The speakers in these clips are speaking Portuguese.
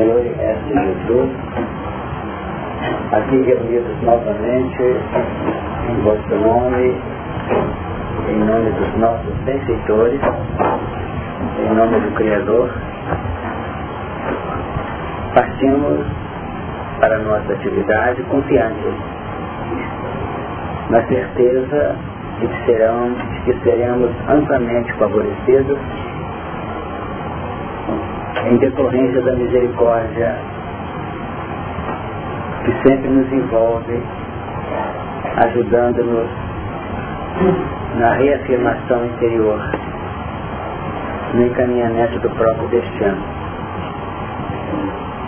Senhor Mestre Jesus, aqui reunidos novamente em vosso nome, em nome dos nossos benfeitores, em nome do Criador, partimos para nossa atividade confiantes, na certeza de que, serão, de que seremos amplamente favorecidos em decorrência da misericórdia que sempre nos envolve, ajudando-nos na reafirmação interior, no encaminhamento do próprio destino.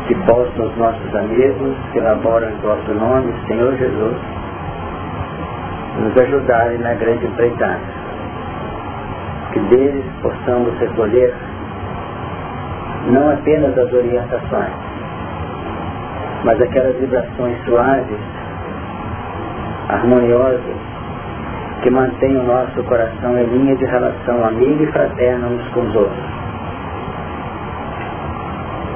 Que possam os nossos amigos que elaboram em vosso nome, Senhor Jesus, nos ajudarem na grande empreitada. Que deles possamos recolher não apenas as orientações, mas aquelas vibrações suaves, harmoniosas, que mantêm o nosso coração em linha de relação amiga e fraterna uns com os outros.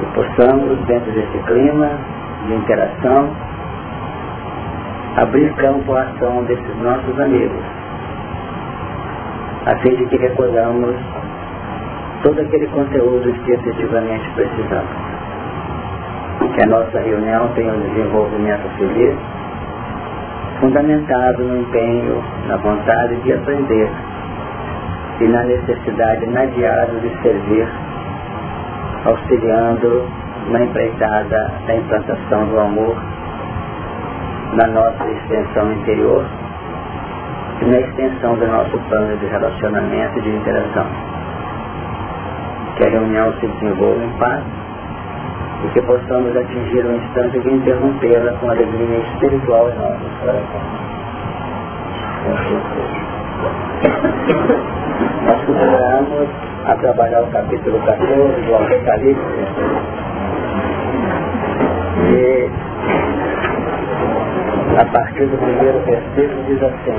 E possamos, dentro desse clima de interação, abrir campo à ação desses nossos amigos, a fim de que recordamos todo aquele conteúdo que efetivamente precisamos. Que a nossa reunião tenha um desenvolvimento feliz, fundamentado no empenho, na vontade de aprender e na necessidade inadiável de servir, auxiliando na empreitada da implantação do amor na nossa extensão interior e na extensão do nosso plano de relacionamento e de interação que a reunião se desenvolva em paz e que possamos atingir um instante de interrompê-la com alegria espiritual em nossos corações. Nós continuamos a trabalhar o capítulo 14 do Apocalipse e a partir do primeiro versículo diz assim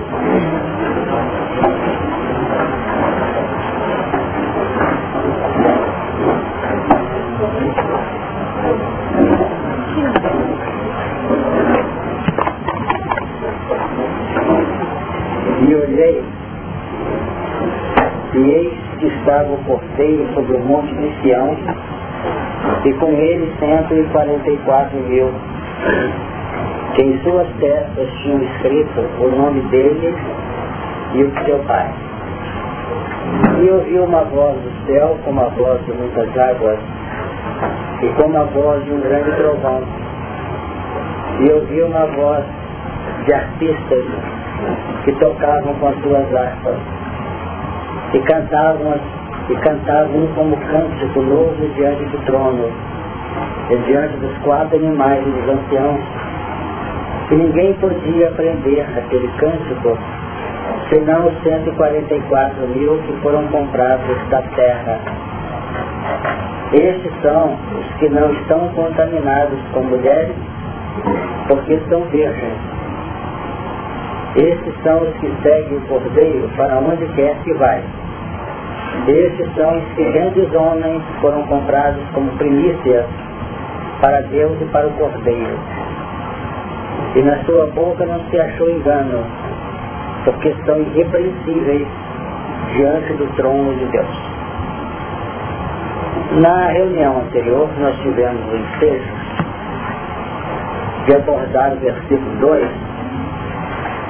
E olhei, e eis que estava o corteiro sobre o monte de Sião, e com ele cento e quarenta e quatro mil, que em suas testas tinham escrito o nome dele e o seu pai. E ouvi uma voz do céu, como a voz de muitas águas, e como a voz de um grande trovão. E ouvi uma voz de artistas que tocavam com as suas harpas e cantavam, e cantavam como cântico novo diante do trono e diante dos quatro animais e dos anciãos. E ninguém podia aprender aquele cântico senão os 144 mil que foram comprados da terra. Estes são os que não estão contaminados com mulheres, porque são virgens. Estes são os que seguem o cordeiro para onde quer que vai. Estes são os que grandes homens foram comprados como primícias para Deus e para o cordeiro. E na sua boca não se achou engano, porque são irrepreensíveis diante do trono de Deus. Na reunião anterior, nós tivemos o ensejo de abordar o versículo 2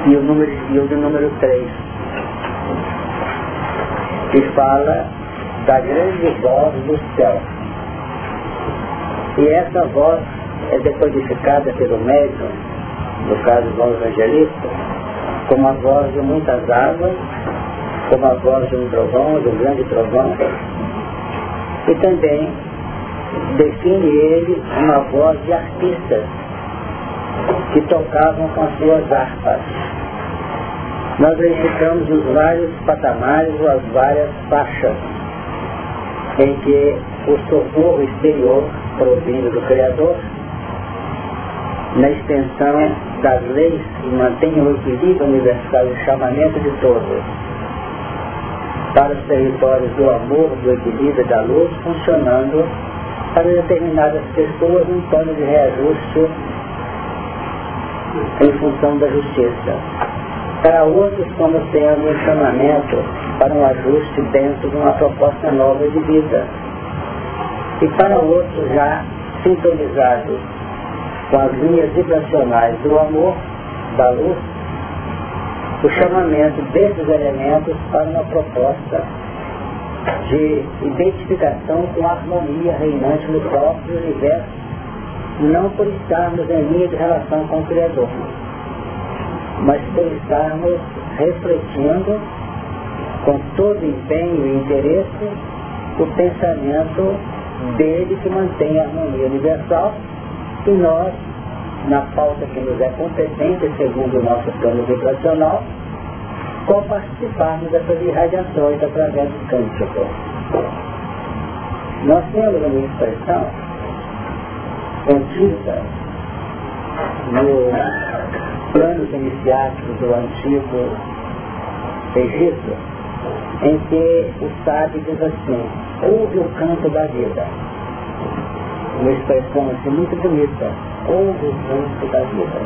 e o número, e o número 3, que fala da grande voz do céu. E essa voz é decodificada pelo médium, no caso João Evangelista, como a voz de muitas águas, como a voz de um trovão, de um grande trovão, e também define ele uma voz de artistas que tocavam com as suas harpas. Nós verificamos os vários patamares ou as várias faixas em que o socorro exterior provindo do Criador, na extensão das leis que mantêm o equilíbrio universal e o chamamento de todos, para os territórios do amor, do equilíbrio e da luz, funcionando para determinadas pessoas um plano de reajuste em função da justiça. Para outros, como tendo um chamamento para um ajuste dentro de uma proposta nova de vida. E para outros, já sintonizados com as linhas vibracionais do amor, da luz, o chamamento desses elementos para uma proposta de identificação com a harmonia reinante no próprio universo, não por estarmos em linha de relação com o Criador, mas por estarmos refletindo com todo empenho e interesse o pensamento dele que mantém a harmonia universal e nós, na falta que nos é competente, segundo o nosso plano vibracional, com participarmos dessas irradiações através do cântico. Nós temos uma expressão contida no planos iniciáticos do antigo Egito, em que o sábio diz assim, ouve o canto da vida. Uma expressão assim muito bonita, ouve o canto da vida.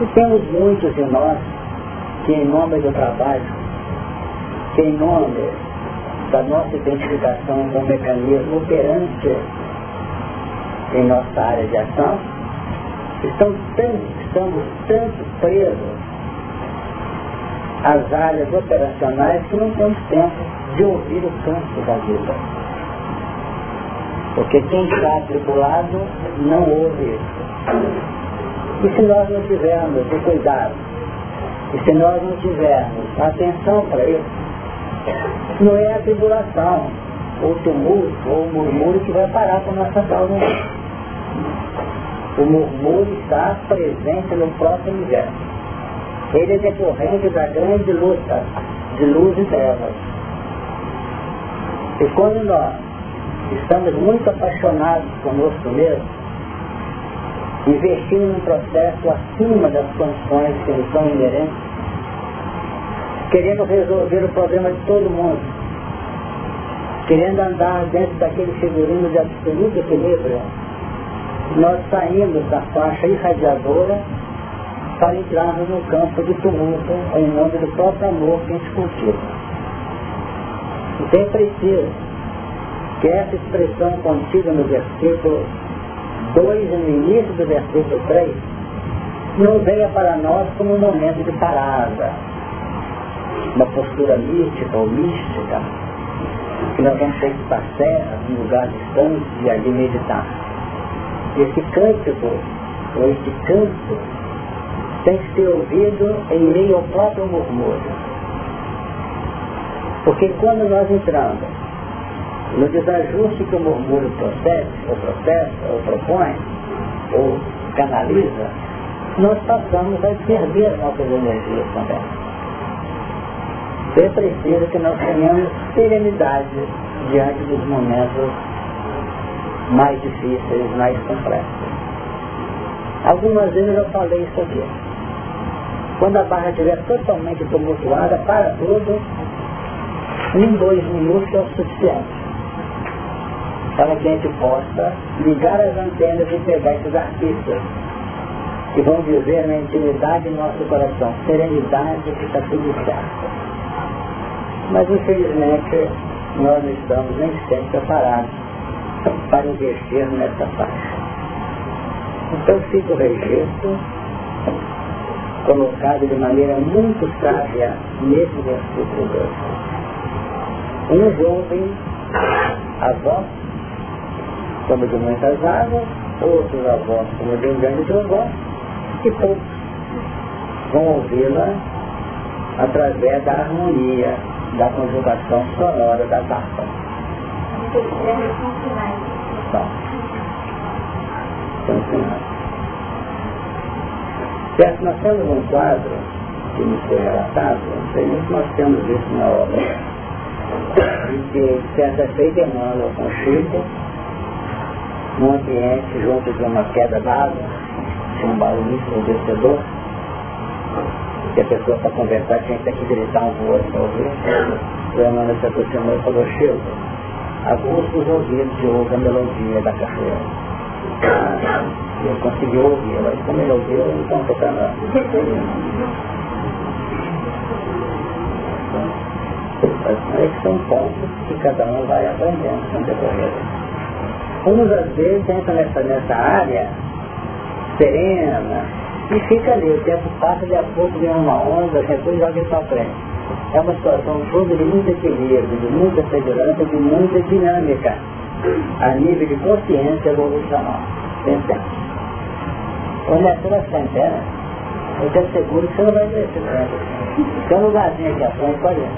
E temos muitos de nós que em nome do trabalho, que em nome da nossa identificação com o mecanismo operante em nossa área de ação, estão tanto, estamos tanto presos às áreas operacionais que não temos tempo de ouvir o canto da vida. Porque quem está tripulado não ouve isso. E se nós não tivermos o cuidado e se nós não tivermos atenção para isso, não é a tribulação, ou tumulto, ou murmúrio que vai parar com a nossa causa. O murmúrio está presente no próprio universo. Ele é decorrente da grande luta de luz e trevas. E quando nós estamos muito apaixonados conosco mesmo, investindo num processo acima das condições que nos são inerentes, querendo resolver o problema de todo mundo, querendo andar dentro daquele figurino de absoluto equilíbrio, nós saímos da faixa irradiadora para entrarmos no campo de tumulto em nome do próprio amor que a gente cultiva. Então é preciso que essa expressão contida no versículo 2 no início do versículo 3 não venha para nós como um momento de parada, uma postura mística ou mística, que nós vamos ter que estar serra, em lugar distante e ali meditar. Esse cântico, ou esse canto, tem que ser ouvido em meio ao próprio murmúrio. Porque quando nós entramos no desajuste que o murmúrio processa, ou processa, ou propõe, ou canaliza, nós passamos a perder nossas energias também. É preciso que nós tenhamos serenidade diante dos momentos mais difíceis, mais complexos. Algumas vezes eu falei isso aqui. Quando a barra estiver totalmente tumultuada, para tudo, em dois minutos é o suficiente para que a gente possa ligar as antenas e pegar esses artistas que vão viver na intimidade do nosso coração, serenidade que está tudo certo. Mas infelizmente nós não estamos nem sempre preparados para investir nessa faixa. Então fica o registro colocado de maneira muito sábia nesse versículo 2. Um jovem avó como de muitas águas, outros avós como de um grande trovão, e poucos vão ouvi-la através da harmonia, da conjugação sonora da harpa. Então, certo, nós temos um quadro que nos foi relatado, não sei se nós temos isso na obra, de que certa feita Emmanuel com Chico, num ambiente junto de uma queda d'água, um barulho ensurdecedor, que a pessoa para conversar tinha que gritar um com o outro para ouvir. O Emmanuel se aproximou e falou, Chico, aguça os ouvidos de ouvir a melodia da cachoeira. E eu consegui ouvir, mas como ele ouviu, eu não tocando. Esses são pontos que cada um vai aprendendo no decorrer. Uns às vezes entram nessa, nessa área serena e fica ali, o tempo passa, de a pouco vem uma onda, depois joga para frente. É uma situação toda de muito equilíbrio, de muita segurança, de muita dinâmica, a nível de consciência evolucional. Sempre. Quando é toda centena, eu te asseguro que você não vai esse tempo. Tem um lugarzinho aqui à frente, ir.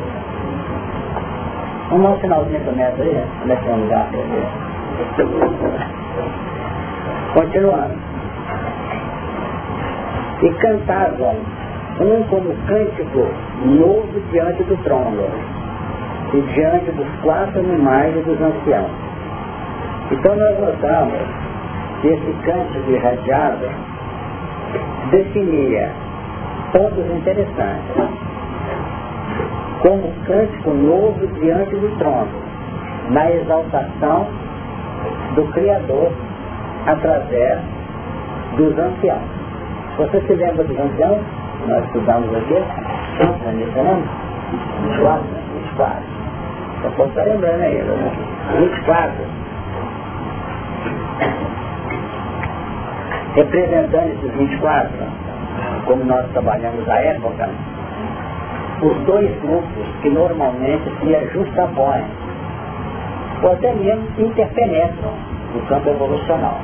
Vamos dar um sinalzinho do metro aí, onde é que tem um lugar? Continuando. E cantavam um como cântico novo diante do trono e diante dos quatro animais e dos anciãos. Então nós notamos que esse cântico irradiado definia pontos interessantes, como cântico novo diante do trono, na exaltação do Criador através dos anciãos. Você se lembra dos anciãos? Nós estudamos aqui? Quantos anos lembra? 24, 24. Só posso estar lembrando ainda, né? 24. Representando esses 24, como nós trabalhamos à época, os dois grupos que normalmente se ajustapõem, ou até mesmo interpenetram no campo evolucional,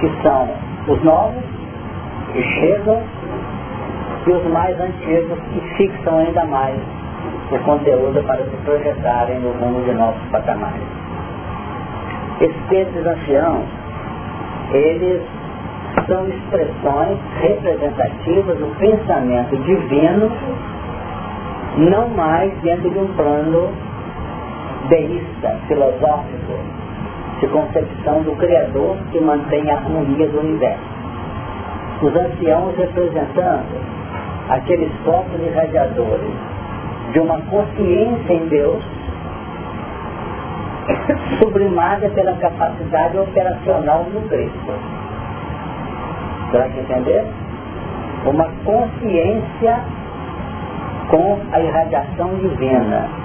que são os novos, que chegam, e os mais antigos, que fixam ainda mais o conteúdo para se projetarem no mundo de nossos patamares. Esses anciãos, eles são expressões representativas do pensamento divino, não mais dentro de um plano deísta, filosófico, de concepção do Criador que mantém a harmonia do universo. Os anciãos representando aqueles focos irradiadores de uma consciência em Deus sublimada pela capacidade operacional do Cristo. Será que entender? Uma consciência com a irradiação divina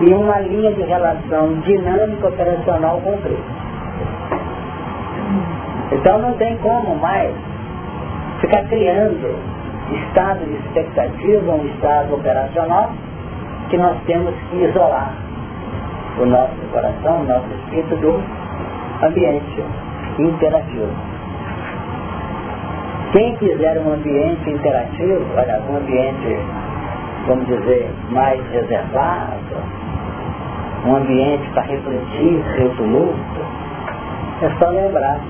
e uma linha de relação dinâmica operacional com Cristo. Então não tem como mais ficar criando estado de expectativa, um estado operacional, que nós temos que isolar o nosso coração, o nosso espírito do ambiente interativo. Quem quiser um ambiente interativo, olha, um ambiente, vamos dizer, mais reservado, um ambiente para refletir seu tumulto, é só lembrar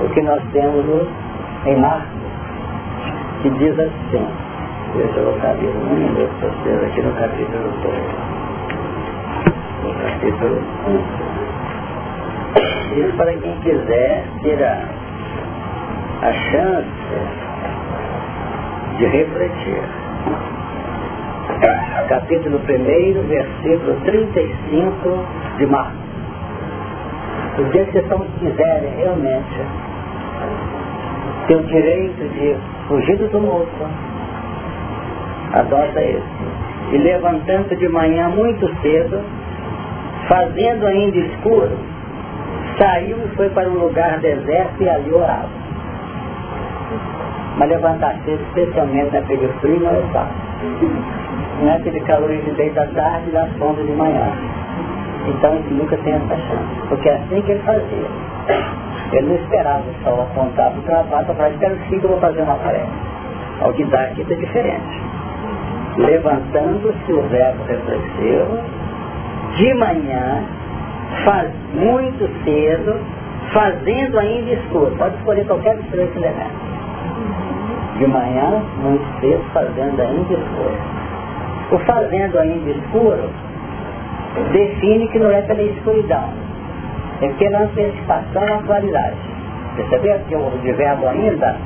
o que nós temos em Marcos, que diz assim, deixa eu colocar um minuto vocês aqui no capítulo 2. No capítulo 1. Isso para quem quiser ter a, a chance de refletir capítulo 1, versículo 35 de Marcos. O dia que vocês quiserem realmente ter o direito de fugir do tumulto, adota isso. E levantando de manhã muito cedo, fazendo ainda escuro, saiu e foi para um lugar deserto e ali orava. Mas levantar cedo, especialmente naquele frio, não é fácil não é aquele calor 10 da tarde e das sombra de manhã. Então ele nunca tem essa chance, porque é assim que ele fazia. Ele não esperava o sol apontar para o trabalho para espera assim que eu vou fazer uma tarefa. Ao aqui está diferente. Levantando-se o verbo reflexivo, de manhã, faz muito cedo, fazendo ainda escuro. Pode escolher qualquer dos três elementos. De manhã, muito cedo, fazendo ainda escuro o fazendo ainda escuro define que não é pela escuridão, é pela antecipação à qualidade. Percebeu que o verbo ainda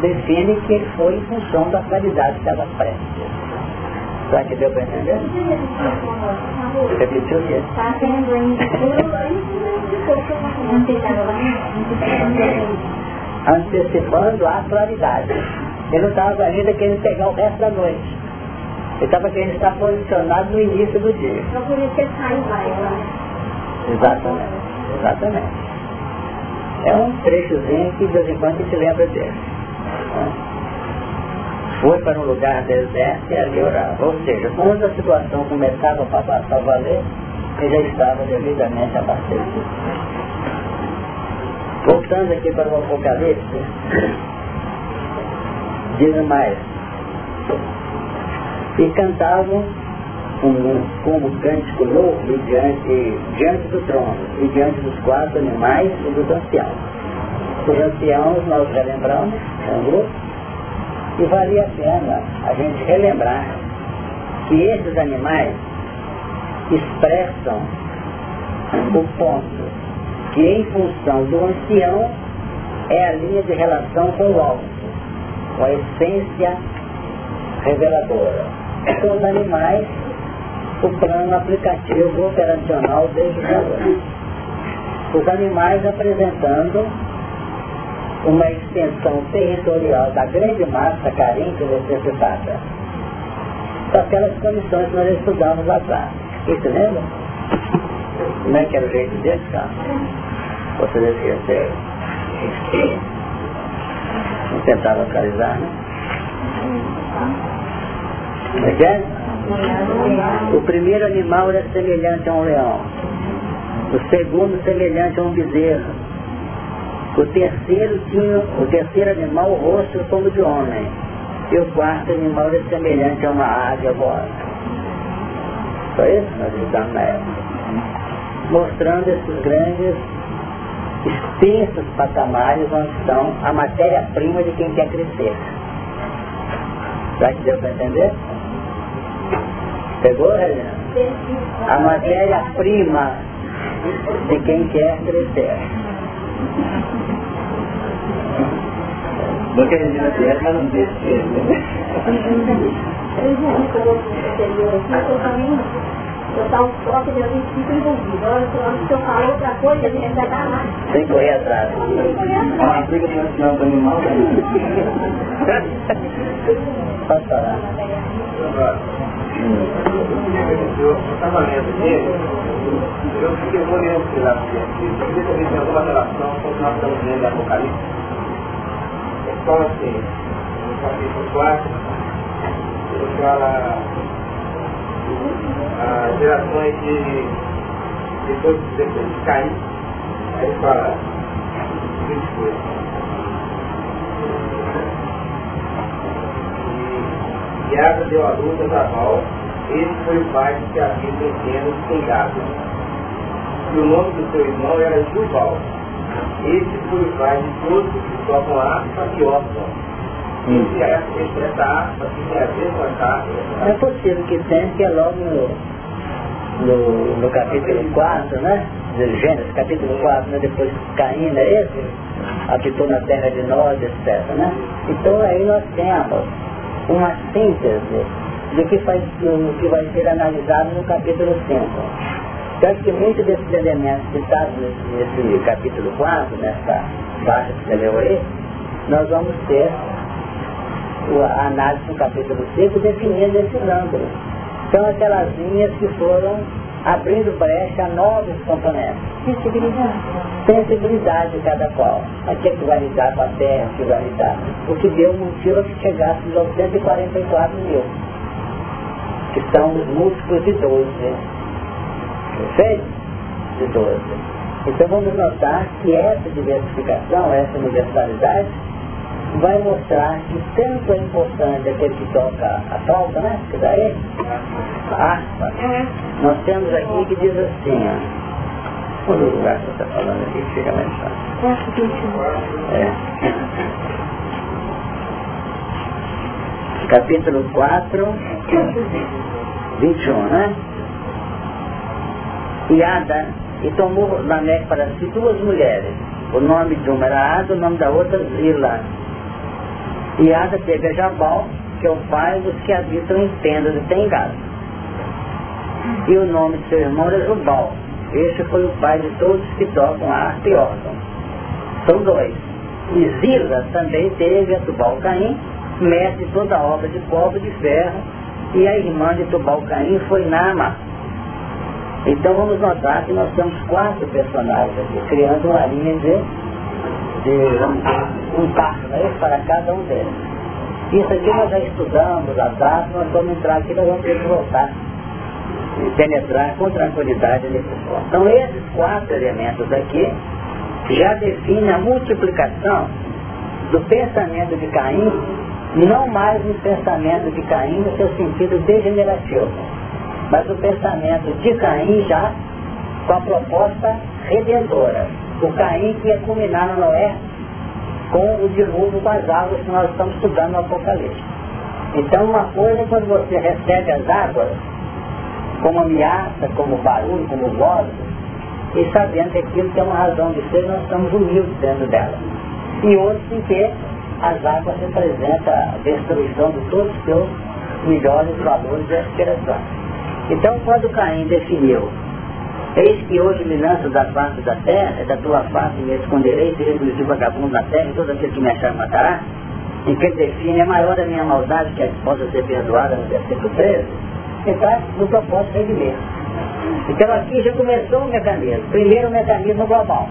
define que ele foi em função da qualidade que estava prestes. Será que deu para entender? Repetiu o quê? Está tendo ainda. Antecipando a claridade. Ele não estava ainda querendo pegar o resto da noite. Ele estava querendo estar posicionado no início do dia. Então por isso ele sai Exatamente. Exatamente. É um trechozinho que de vez em quando a gente lembra dele. Foi para um lugar deserto e ali orava. Ou seja, quando a situação começava para passar o valer, ele já estava devidamente abastecido. Voltando aqui para o Apocalipse, diz mais, e cantavam como, como cântico louco diante, diante do trono e diante dos quatro animais e dos anciãos. Os anciãos nós relembramos, é e valia a pena a gente relembrar que esses animais expressam o ponto que em função do ancião é a linha de relação com o alto, com a essência reveladora. Com os animais, o plano aplicativo operacional desde o Os animais apresentando uma extensão territorial da grande massa carente e necessitada. São aquelas condições que nós estudamos lá atrás. Isso lembra? Como é que era o jeito cara? Você devia ser. Vamos tentar localizar, né? É é? O primeiro animal era semelhante a um leão. O segundo semelhante a um bezerro o terceiro tinha, o terceiro animal, o rosto como de homem. E o quarto animal era semelhante a uma águia voada. Foi isso nós estamos na época. Mostrando esses grandes, extensos patamares onde estão a matéria-prima de quem quer crescer. Será que deu para entender? Pegou, Helena? A matéria-prima de quem quer crescer. Não que a não tenha, mas não deixa de eu estava próprio de alguém fica envolvido. Olha, se eu falar outra coisa, gente vai dar mais. Tem que correr atrás. Que. Ah, fica no final do animal. Pode falar. Eu estava lendo aqui, eu fiquei olhando lá, porque talvez tenha alguma relação com o que nós estamos lendo em Apocalipse. Então, assim, no capítulo 4, ele fala as gerações de depois, depois de cair, aí ele fala. E deu a luz a Zabal, ele foi o pai que havia vencendo sem gado. E o nome do seu irmão era Jubal. Esse foi o pai de todos que tocam harpa e órgão. Hum. E essa harpa que tem a ver com a carne. É possível que tenha, que é logo no, no, no capítulo 4, né? De Gênesis, capítulo 4, né? depois Caim, não é esse? Habitou na terra de nós, etc. Né? Então aí nós temos uma síntese do que, faz, do que vai ser analisado no capítulo 5. Tanto que muitos desses elementos citados nesse, nesse capítulo 4, nessa parte que você leu aí, nós vamos ter a análise no capítulo 5 definindo esses ângulos. São aquelas linhas que foram abrindo brecha a novos componentes. Sensibilidade. Sensibilidade de cada qual. Aqui que vai lidar com a terra, que vai lidar. O que deu motivo a que chegasse aos 144 mil. Que são os múltiplos de 12. Perfeito? De 12. Então vamos notar que essa diversificação, essa universalidade, vai mostrar que tanto é importante aquele que toca a flauta, né? Que daí, a harpa. Nós temos aqui que diz assim, ó. Qual o lugar que você está falando aqui? Fica mais fácil. É. Capítulo 4, 21, né? e Ada, e tomou Lameque para si duas mulheres. O nome de uma era Ada, o nome da outra Zila. E Ada teve a Jabal, que é o pai dos que habitam em tendas e tem gado. E o nome de seu irmão era Jubal. Este foi o pai de todos que tocam arte e órgão. São dois. E Zila também teve a Tubal Caim, mestre toda a obra de cobre de ferro, e a irmã de Tubal Caim foi Nama. Então vamos notar que nós temos quatro personagens aqui, criando uma linha de, de um passo para cada um deles. Isso aqui nós já estudamos, a data, nós vamos entrar aqui, nós vamos ter que voltar e penetrar com tranquilidade nesse ponto. Então esses quatro elementos aqui já definem a multiplicação do pensamento de Caim, não mais um pensamento de Caim no seu sentido degenerativo, mas o pensamento de Caim já com a proposta redentora. O Caim que ia culminar no Noé com o dilúvio com as águas que nós estamos estudando no Apocalipse. Então uma coisa é quando você recebe as águas, como ameaça, como barulho, como voz, e sabendo que aquilo tem uma razão de ser, nós estamos humildes dentro dela. E outros em que as águas representam a destruição de todos os seus melhores valores e aspirações. Então, quando Caim definiu, eis que hoje me lanço da face da terra, da tua face me esconderei, serei do vagabundo na terra, e todo aquele que me achar matará, em que define, é maior a minha maldade que possa ser perdoada no versículo 13, está no propósito redimir. Então aqui já começou o mecanismo. Primeiro o mecanismo global,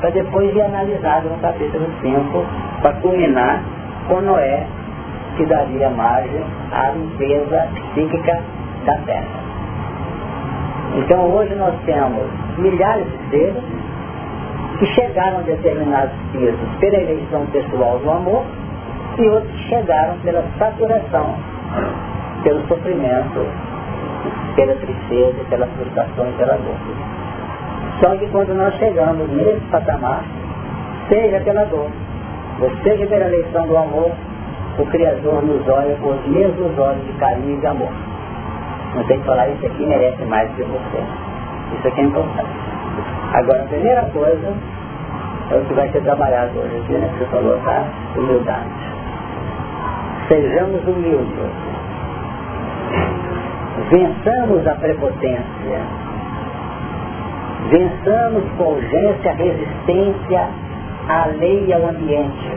para depois ir analisado no capítulo 5, para culminar com Noé, que daria margem à limpeza psíquica da Terra. Então hoje nós temos milhares de seres que chegaram a determinados pisos pela eleição pessoal do amor e outros que chegaram pela saturação, pelo sofrimento pela tristeza, pela frustração e pela dor. Só que quando nós chegamos nesse patamar, seja pela dor, ou seja pela eleição do amor, o Criador nos olha com os mesmos olhos de carinho e de amor. Não tem que falar, isso aqui merece mais que você. Isso aqui é importante. Agora, a primeira coisa é o que vai ser trabalhado hoje aqui, né? Você falou, tá? Humildade. Sejamos humildes vençamos a prepotência, vençamos com urgência a resistência à lei e ao ambiente,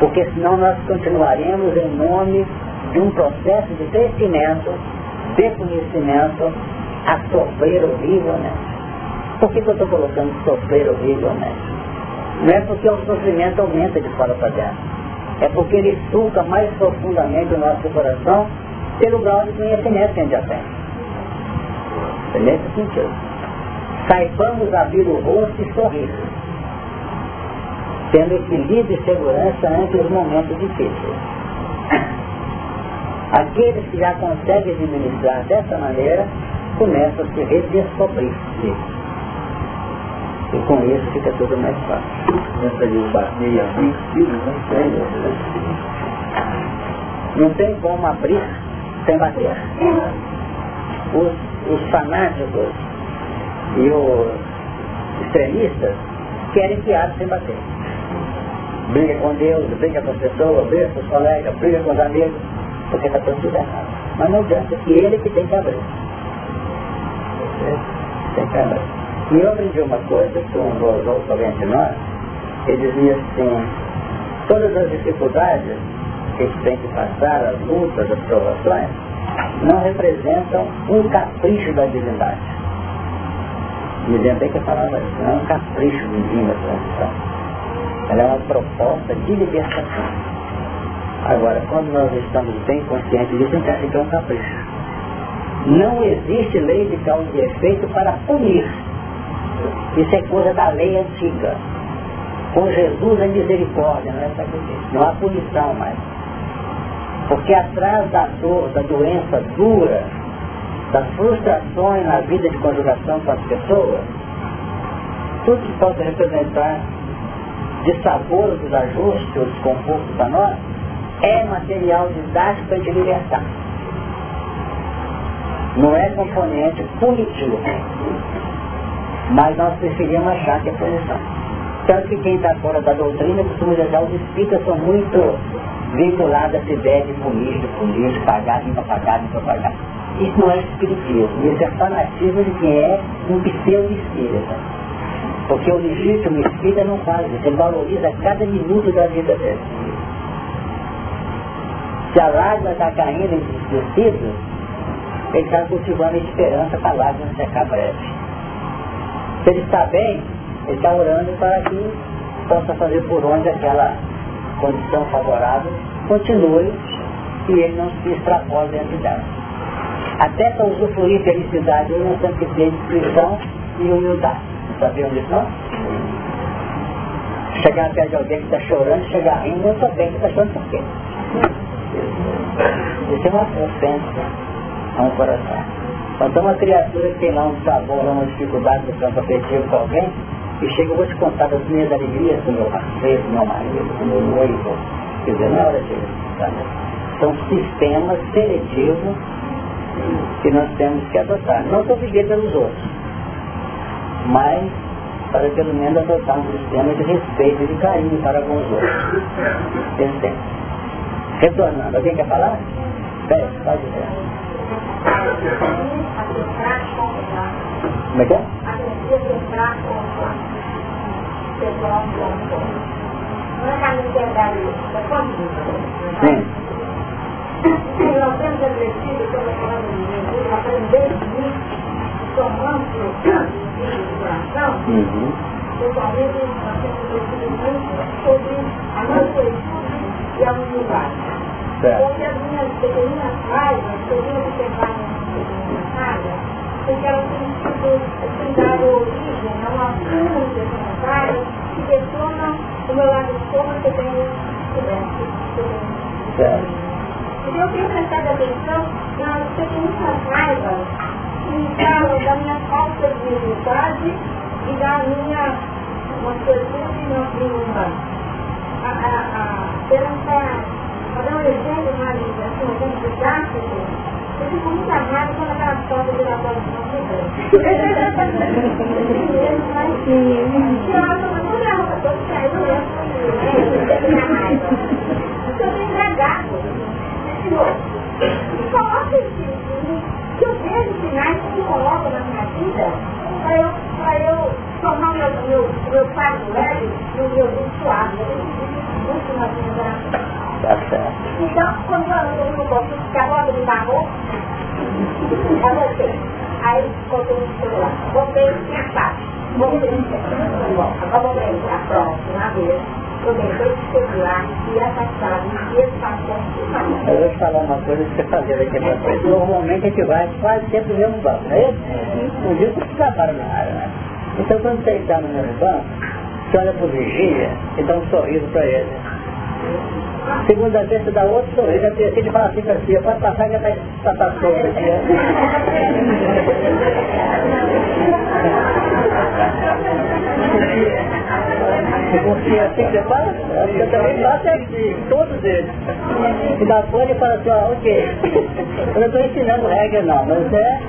porque senão nós continuaremos em nome de um processo de crescimento, de conhecimento, a sofrer horrivelmente. Por que, que eu estou colocando sofrer horrivelmente? Não é porque o sofrimento aumenta de fora para dentro. É porque ele suca mais profundamente o nosso coração pelo grau de conhecimento que a gente já tem. Nesse sentido. Saibamos abrir o rosto e sorrir, tendo equilíbrio e segurança ante os momentos difíceis. Aqueles que já conseguem administrar dessa maneira começam a se redescobrir. E com isso fica tudo mais fácil. Não tem como abrir sem bater. Os, os fanáticos e os extremistas querem que abre sem bater. Briga com Deus, briga com as pessoas, briga com os colegas, briga com os amigos, porque está tudo errado. Mas não adianta que ele que tem que abrir. Tem que abrir. E eu aprendi uma coisa com um dos outros de nós, ele dizia assim, todas as dificuldades que a tem que passar, as lutas, as provações, não representam um capricho da divindade. Me lembrei que falava isso, não é um capricho divino a transição. Ela é uma proposta de libertação. Agora, quando nós estamos bem conscientes disso, acha que é um capricho. Não existe lei de causa e efeito para punir. Isso é coisa da lei antiga. Com Jesus é misericórdia, não é. Não há punição mais. Porque atrás da dor, da doença dura, das frustrações na vida de conjugação com as pessoas, tudo que pode representar de sabor desajustes desconforto para nós, é material didático te libertar. Não é componente punitivo. Mas nós preferimos achar que é punição. Tanto que quem está fora da doutrina costuma dizer os espíritas são muito vinculada a se deve político, político, pagar, não pagar, não pagar. Isso não é espiritismo, isso é fanatismo de quem é um pseudo-espírita. Porque o legítimo espírita não faz isso, ele valoriza cada minuto da vida dele. Se a lágrima está caindo em descido, ele está cultivando a esperança para a lágrima secar breve. Se ele está bem, ele está orando para que possa fazer por onde aquela condição favorável continue e ele não se extrapole dentro dela. Até para usufruir felicidade, nós temos que ter discrição e humildade. Sabiam disso não? Chegar perto de alguém que está chorando, chegar rindo, eu sou bem que está chorando por quê? Isso é uma ofensa a um coração. Quando uma criatura que tem lá um sabor, uma dificuldade no campo afetivo com alguém, e chega, eu vou te contar das minhas alegrias do meu parceiro, do meu marido, do meu noivo. Quer dizer, não é hora de São sistemas seletivos que nós temos que adotar. Não para viver pelos outros, mas para pelo menos adotar um sistema de respeito e de carinho para com os outros. Esse Retornando, alguém quer falar? Pera, pode ver. Como é que é? Sim. Nós temos aprendido, como falando de Jesus, aprender isso, tomando o coração, totalmente nós temos aprendido muito sobre a nossa a humildade. Porque as minhas pequeninas raivas, que eu vim observar nas pequeninas raivas, porque elas têm sido, têm dado origem a uma fundo de raivas que detonam o meu lado de forma que eu tenho descoberto. Então eu tenho prestado atenção nas pequenas raivas que falam da minha falta de humildade e da minha uma atitude não A, a, a, essa, para dar um exemplo mais assim, um exemplo didático, eu fico muito raiva quando aquela foto de laboratório não vê. Eu acho que não é uma coisa que eu não é raiva. Eu tenho embragado. Senhor, coloque que eu vejo sinais que colocam na minha vida para eu, para eu o meu, meu, meu fardo leve no meu suave. Muito vida Tá certo. Então, quando eu no posto, que a roda me barrou, eu voltei. Aí, voltei no celular. Voltei e parte. Voltei. Agora voltei a próxima vez e afastado e Eu vou te falar uma coisa que você fazer daqui pra frente. Normalmente a gente vai quase sempre no mesmo banco, não é isso? Um dia você trabalha na área, né? Então quando você está no mesmo banco, você olha pro vigia e dá um sorriso para ele. Segunda vez você dá outro sorriso, a terceira fala assim para pode passar que vai passar solto aqui. Porque assim que você fala, eu também faço é todos eles. E da folha e fala assim, ó, ok, eu não estou ensinando regra não, mas é,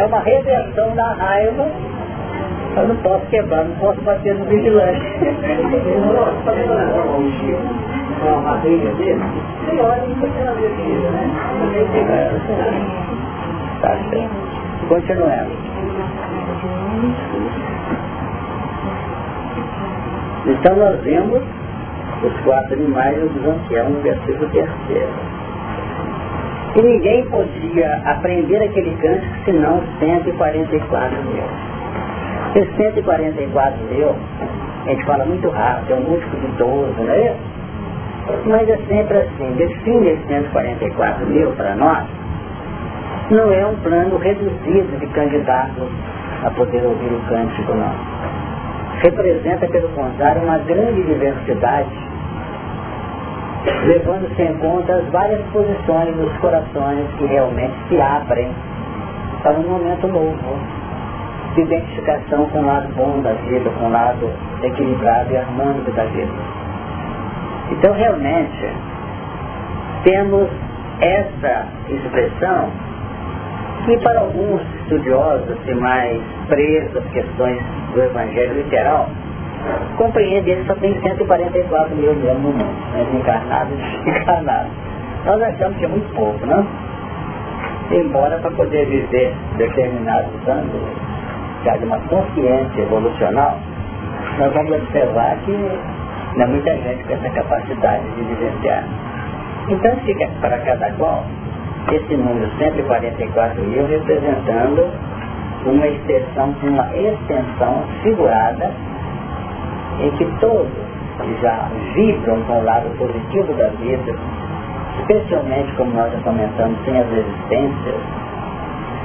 é uma reversão da raiva eu não posso quebrar, não posso bater no vigilante. Né? Tá certo. Então nós vemos os quatro animais do Zanquiel no versículo terceiro. E ninguém podia aprender aquele cântico senão 144 mil. Esses 144 mil, a gente fala muito rápido, é um múltiplo de 12, não é? Isso? Mas é sempre assim, define esses 144 mil para nós, não é um plano reduzido de candidatos a poder ouvir o cântico, não. Representa, pelo contrário, uma grande diversidade, levando-se em conta as várias posições dos corações que realmente se abrem para um momento novo, de identificação com o lado bom da vida, com o lado equilibrado e harmônico da vida. Então, realmente, temos essa expressão que para alguns estudiosos e mais presos às questões do Evangelho literal, compreende ele só tem 144 mil mesmo no mundo, né, encarnados e desencarnados. Nós achamos que é muito pouco, não? Embora para poder viver determinados anos, de uma consciência evolucional, nós vamos observar que não é muita gente com essa capacidade de vivenciar. Então fica para cada qual esse número 144 mil representando uma extensão, uma extensão figurada em que todos já vibram com o lado positivo da vida, especialmente como nós já comentamos, sem as resistências,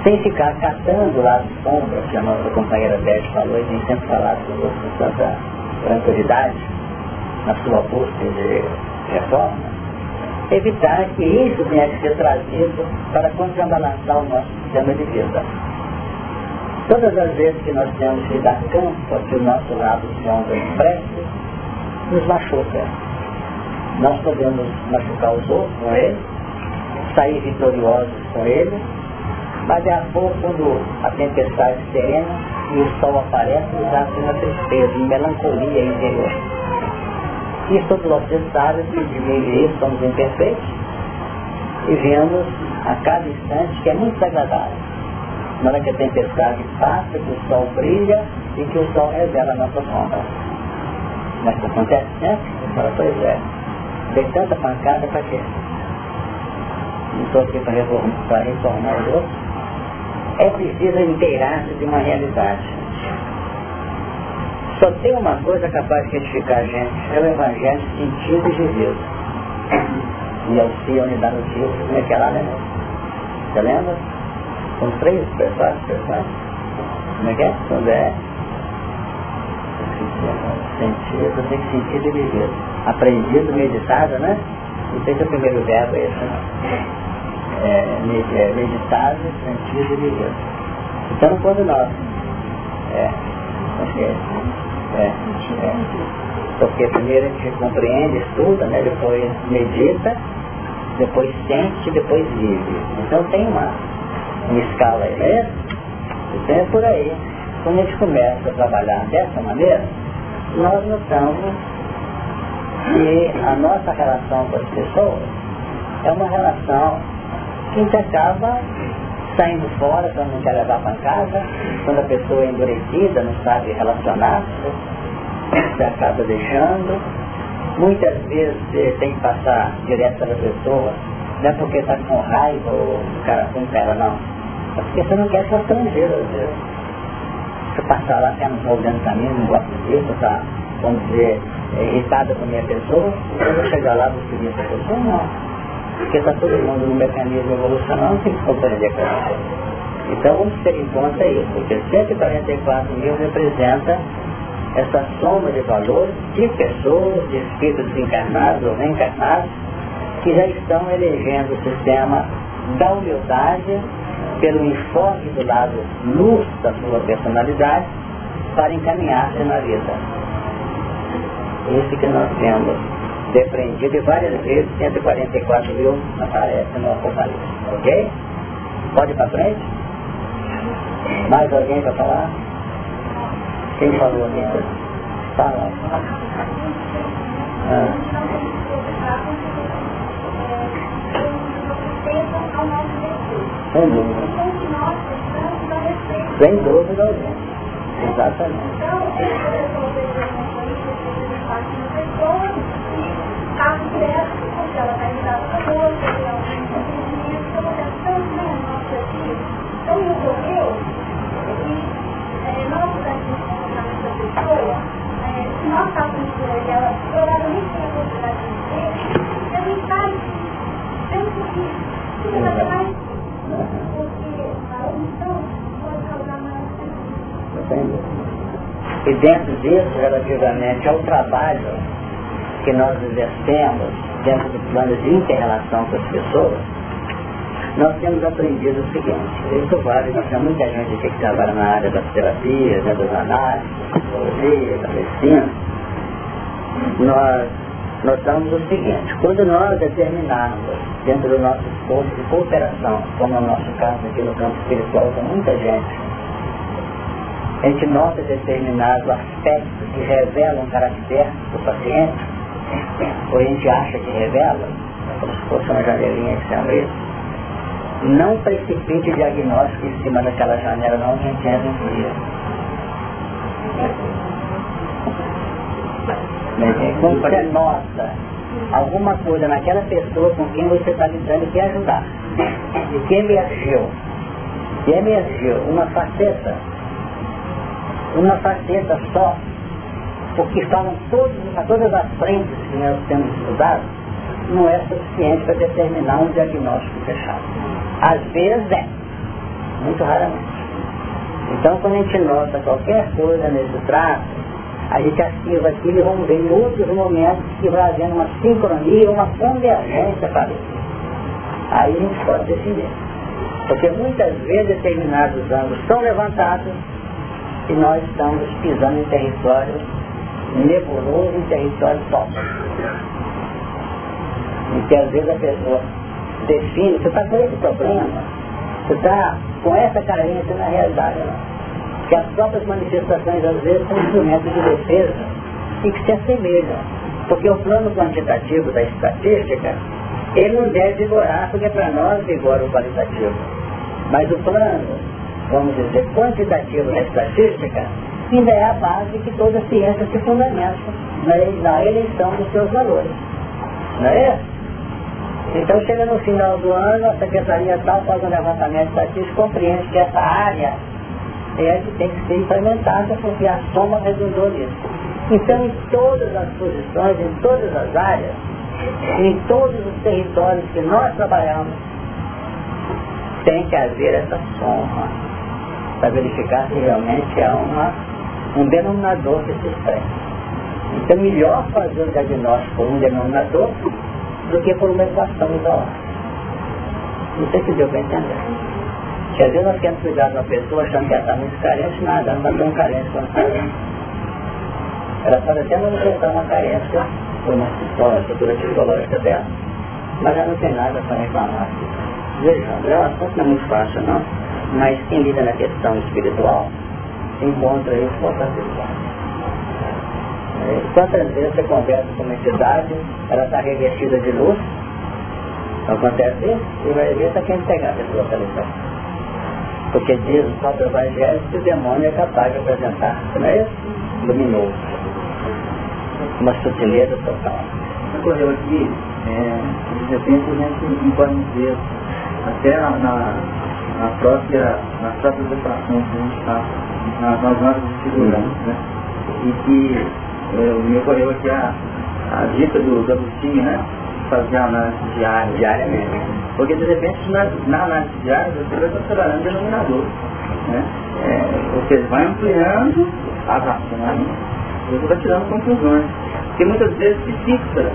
sem ficar catando o lado sombra, que a nossa companheira Beth falou e tem sempre falado com tanta tranquilidade na sua busca de reforma, evitar que isso tenha que ser trazido para contrabalançar o nosso sistema de vida. Todas as vezes que nós temos que dar campo a que o nosso lado sombra expresse, nos machuca. Nós podemos machucar os outros com ele, sair vitoriosos com ele, mas é a pouco quando a tempestade serena e o sol aparece, nos dá uma tristeza, uma melancolia interior. E todos vocês sabem que de meio isso somos imperfeitos e vemos a cada instante que é muito desagradável na hora que a tempestade passa, que o sol brilha e que o sol revela a nossa sombra. Mas que acontece sempre? Fala, pois é. Tem tanta pancada para quê? Não estou aqui para reformar, reformar os outros. É preciso inteirar-se de uma realidade. Só tem uma coisa capaz de edificar a gente, é o Evangelho sentido e vivido. E auxílio dá notícia, como é que é lá, né? Você lembra? São três personagens, personagens. Como é que é? Quando é sentido, tem sentido e viver. Aprendido, meditado, né? Não sei se é o primeiro verbo é esse, não. É, sentido e viver. Então quando nós é, acho é, é, porque primeiro a gente compreende, estuda, né? depois medita, depois sente, depois vive. Então tem uma uma escala aí, né? Então é por aí. Quando a gente começa a trabalhar dessa maneira, nós notamos que a nossa relação com as pessoas é uma relação a gente acaba saindo fora quando não quer levar para casa, quando a pessoa é endurecida, não sabe relacionar-se, você acaba deixando. Muitas vezes você tem que passar direto pela pessoa, não é porque está com raiva ou o cara com ela, não é porque você não quer ser estrangeiro, às vezes. Você passar lá, você não para mim, não gosta disso, está, vamos dizer, é, irritada com a minha pessoa, eu vou chegar lá, vou seguir essa pessoa, não. Porque está todo mundo no mecanismo evolucional, não tem que compreender com ela. Então vamos ter em conta isso, porque 144 mil representa essa soma de valores de pessoas, de espíritos encarnados ou reencarnados, que já estão elegendo o sistema da humildade pelo enfoque do lado luz da sua personalidade para encaminhar-se na vida. Esse que nós temos depreendido várias vezes 144 mil aparece no Apocalipse. Ok? Pode ir para frente? Mais alguém para falar? Quem falou aqui? Fala. Ah. Sem dúvida. Sem dúvida alguma. Exatamente. Então, me ocorreu que nós, essa pessoa, se nós estávamos por ela, provavelmente tem a possibilidade de dizer, eu não sabe, penso que tudo vai mais e dentro disso, relativamente ao trabalho que nós exercemos dentro do plano de inter-relação com as pessoas, nós temos aprendido o seguinte, isso vale, temos muita gente que trabalha na área das terapias, né, das análises, da psicologia, da medicina, nós notamos o seguinte, quando nós determinarmos dentro do nosso esforço de cooperação, como é o nosso caso aqui no campo espiritual com muita gente, a gente nota determinados aspectos que revelam o caráter do paciente, ou a gente acha que revela, como se fosse uma janelinha que se abre, não precipite o diagnóstico em cima daquela janela, não, que a gente entra em dia. Quando você nota alguma coisa naquela pessoa com quem você está lidando e quer ajudar, e que emergiu, que emergiu. Uma faceta. Uma faceta só, porque falam todos, todas as frentes que nós temos estudado, não é suficiente para determinar um diagnóstico fechado. Às vezes é, muito raramente. Então quando a gente nota qualquer coisa nesse traço, a gente ativa aquilo e vamos ver em outros momentos que vai havendo uma sincronia, uma convergência para isso. Aí a gente pode decidir. Porque muitas vezes determinados ângulos são levantados que nós estamos pisando em território nebuloso, em território top. E que às vezes a pessoa define, você está com esse problema, você está com essa carência na realidade. Que as próprias manifestações às vezes são instrumentos de defesa e que se assemelham. Porque o plano quantitativo da estatística, ele não deve vigorar, porque para nós vigora o qualitativo. Mas o plano vamos dizer, quantitativo na estatística, ainda é a base que toda ciência se fundamenta na eleição dos seus valores. Não é isso? Então chega no final do ano, a secretaria tal faz um levantamento estatístico, compreende que essa área é a que tem que ser implementada porque a soma resultou nisso. Então em todas as posições, em todas as áreas, em todos os territórios que nós trabalhamos, tem que haver essa soma para verificar se realmente há uma, um denominador que se expressa. Então melhor fazer o diagnóstico por um denominador do que por uma equação isolada. Não sei se deu para entender. Porque às vezes nós queremos cuidar de uma pessoa achando que ela está muito carente, nada, ela está tão carente quanto carente. Ela pode até manifestar uma carência por uma história, estrutura psicológica dela, mas ela não tem nada para reclamar. Vejam, é um assunto não é muito fácil, não mas quem lida na questão espiritual encontra isso com facilidade. Quantas vezes você conversa com uma entidade, ela está revestida de luz, acontece isso, e vai ver está quem pegar a pessoa pela Porque diz o próprio Evangelho que o demônio é capaz de apresentar, não é isso? Luminoso. Uma sutileza total. Ocorreu aqui, é, de repente a gente pode ver até na, na própria, nas próprias que a gente faz, nas, nas normas de segurança, né? E que é, me ocorreu aqui a, a dica do, Agostinho, né? Fazer a análise diária. Diariamente. Porque de repente na, na análise diária você vai considerando o denominador. Né? É, ou seja, vai ampliando as ações, você vai tirando conclusões. Porque muitas vezes se fixa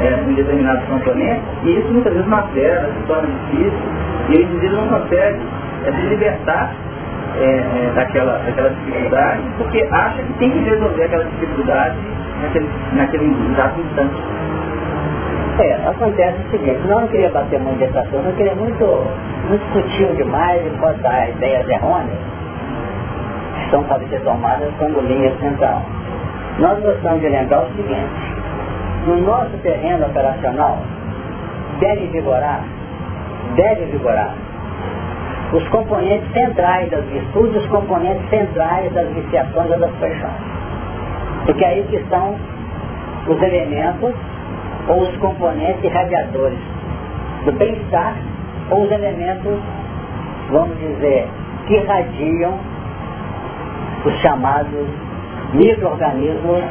é, em determinados componentes e isso muitas vezes altera, se torna difícil e o indivíduo não consegue é, se libertar é, é, daquela, daquela dificuldade porque acha que tem que resolver aquela dificuldade naquele, naquele exato instante. É, acontece o seguinte, nós não queria bater muito dessa coisa, não queria muito, muito sutil demais e botar ideias errôneas que são para ser tomadas como linha central. Nós gostamos de lembrar o seguinte, no nosso terreno operacional deve vigorar deve vigorar. Os componentes centrais das virtudes, os componentes centrais das viciações ou das paixões. Porque é aí que estão os elementos ou os componentes irradiadores do bem-estar ou os elementos, vamos dizer, que irradiam os chamados micro-organismos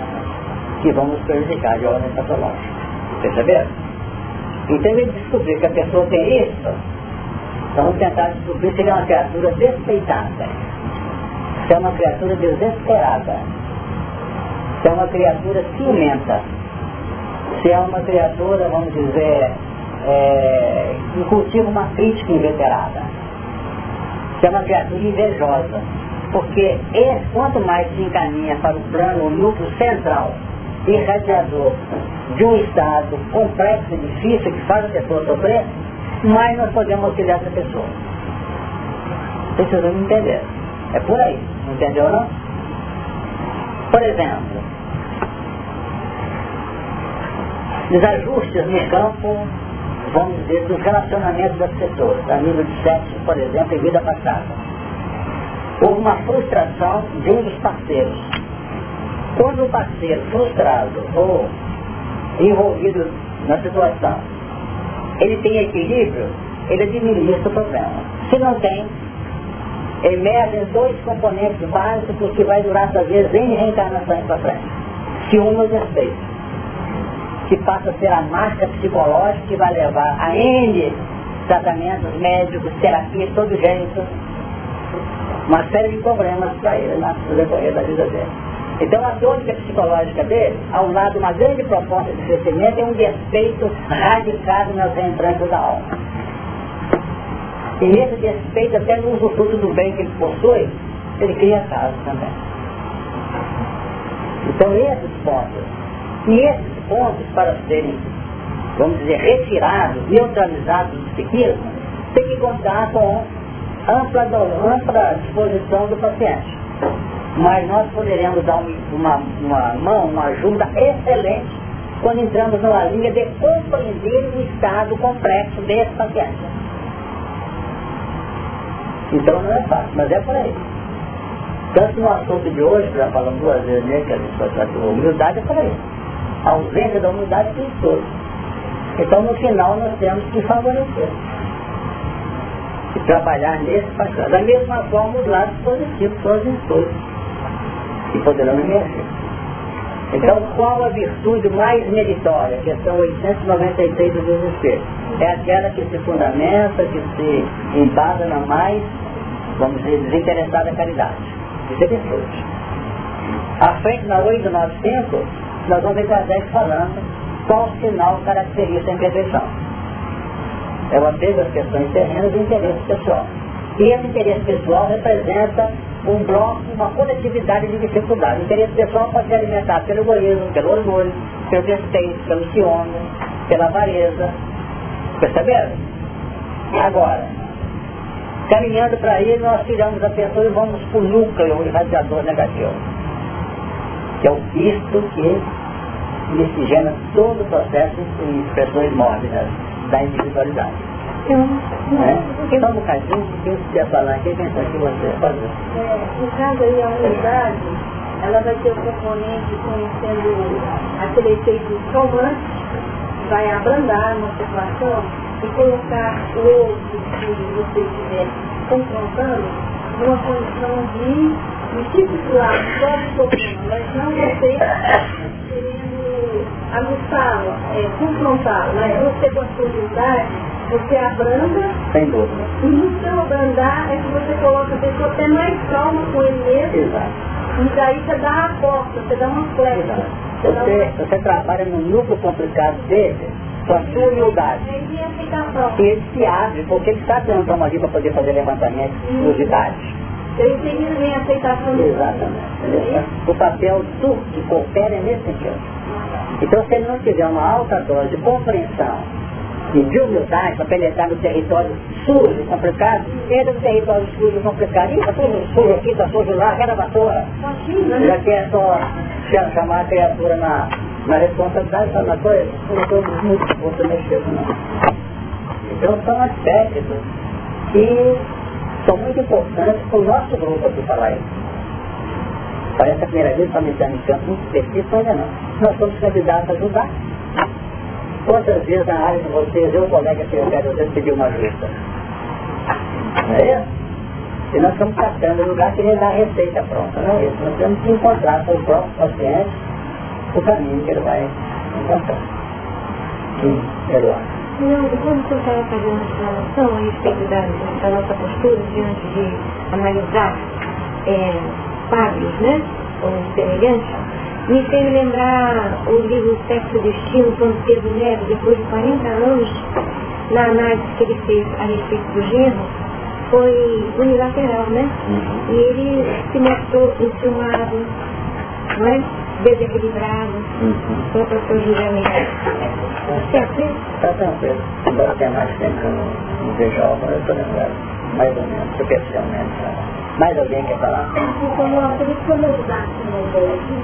que vão nos prejudicar de ordem patológica. Perceberam? Então ele descobriu que a pessoa tem isso, vamos tentar descobrir se ele é uma criatura despeitada, se é uma criatura desesperada, se é uma criatura ciumenta, se é uma criatura, vamos dizer, é, que cultiva uma crítica inveterada, se é uma criatura invejosa, porque esse, quanto mais se encaminha para o plano, o núcleo central, irradiador de um estado complexo e difícil que faz a pessoa sofrer, mais nós podemos auxiliar essa pessoa. Precisamos entender. É por aí. Entendeu não? Por exemplo, desajustes no campo, vamos dizer, dos relacionamentos das pessoas, a nível de sexo, por exemplo, em vida passada. Houve uma frustração de um dos parceiros. Quando o parceiro frustrado ou envolvido na situação, ele tem equilíbrio, ele administra o problema. Se não tem, emergem dois componentes básicos que vai durar, às vezes, em reencarnações para frente. Ciúme e respeito que passa a ser a marca psicológica que vai levar a N tratamentos médicos, terapia de todo jeito, uma série de problemas para ele no decorrer da vida dele. Então a tônica psicológica dele, ao lado de uma grande proposta de crescimento, é um despeito radicado nas entranhas da alma. E nesse despeito, até no usufruto do bem que ele possui, ele cria casos também. Então esses pontos, e esses pontos para serem, vamos dizer, retirados, neutralizados do psiquismo, tem que contar com ampla, ampla disposição do paciente. Mas nós poderemos dar uma, uma mão, uma ajuda excelente quando entramos numa linha de compreender o estado complexo desse paciente. Então não é fácil, mas é por aí. Tanto no assunto de hoje, que já falamos duas vezes, né, que a gente vai tratar de humildade, é por aí. A ausência da humildade tem todos. Então no final nós temos que favorecer. E trabalhar nesse passado. Da mesma forma os lados positivos, todos em todos. E poderão emergir. Então qual a virtude mais meritória? Questão 896 do desespero. É aquela que se fundamenta, que se embasa na mais, vamos dizer, desinteressada caridade. Isso é virtude. À frente na 895, nós vamos ver Kardec falando qual sinal caracteriza a imperfeição. É apego às questões terrenas e interesse pessoal. E esse interesse pessoal representa um bloco, uma coletividade de dificuldades. O interesse pessoal pode ser alimentado pelo egoísmo, pelo orgulho, pelo despeito, pelo ciúme, pela avareza. Perceberam? Agora, caminhando para aí, nós tiramos a pessoa e vamos para o núcleo irradiador negativo que é o Cristo que miscigena todo o processo em expressões mórbidas da individualidade. É. Então, no caso, quem quiser falar quem sabe que você pode é, No caso aí, a unidade, ela vai ter o componente conhecendo aquele efeito calmante, vai abrandar uma situação e colocar o outro que você estiver confrontando numa condição de discipular o próprio problema, mas não você querendo aguçá-lo, é, confrontá-lo, mas você com a sua humildade, você abranda. Sem dúvida. E no seu abrandar é que você coloca a pessoa até mais calma com ele mesmo. Exato. E daí você dá a porta, você dá uma flecha. Você, você, você trabalha no núcleo complicado dele com a sua humildade. E ele se abre, porque ele está tendo uma para poder fazer levantamento de unidade. Eu entendi também a aceitação Exatamente. O papel do que coopera é nesse sentido. Então, se ele não tiver uma alta dose de compreensão e de humildade para penetrar no território sujo, complicado, entra no território sujo, complicado, e está tudo sujo aqui, está sujo lá, aquela vassoura. Já quer só chamar a criatura na, na responsabilidade, só na coisa, não todos muito mexer não. Então são aspectos que são muito importantes para o nosso grupo aqui falar isso. Parece a primeira vez que estamos entrando em campo muito específico, ainda não. Nós somos candidatos a ajudar. Quantas vezes na área de vocês, eu, colega eu quero, às vezes pedir uma ajuda? Não é isso? E nós estamos catando o lugar que ele dá receita pronta, não é isso? Nós temos que encontrar com o próprio paciente o caminho que ele vai encontrar. Sim, Eduardo. Não, quando você estava fazendo a explanação a respeito da, da, nossa postura diante de analisar é, quadros, né, ou semelhantes, me fez lembrar o livro Sexo e Destino, quando Pedro Neto, depois de 40 anos, na análise que ele fez a respeito do gênero, foi unilateral, né? E ele se mostrou enciumado, não é? desequilibrado, uhum. com o seu julgamento. Certo? Está tranquilo. Embora tenha mais tempo que eu não, vejo a obra, eu estou lembrado, mais ou menos, superficialmente. Mais alguém quer falar? Por isso, quando eu dá uma ideia aqui,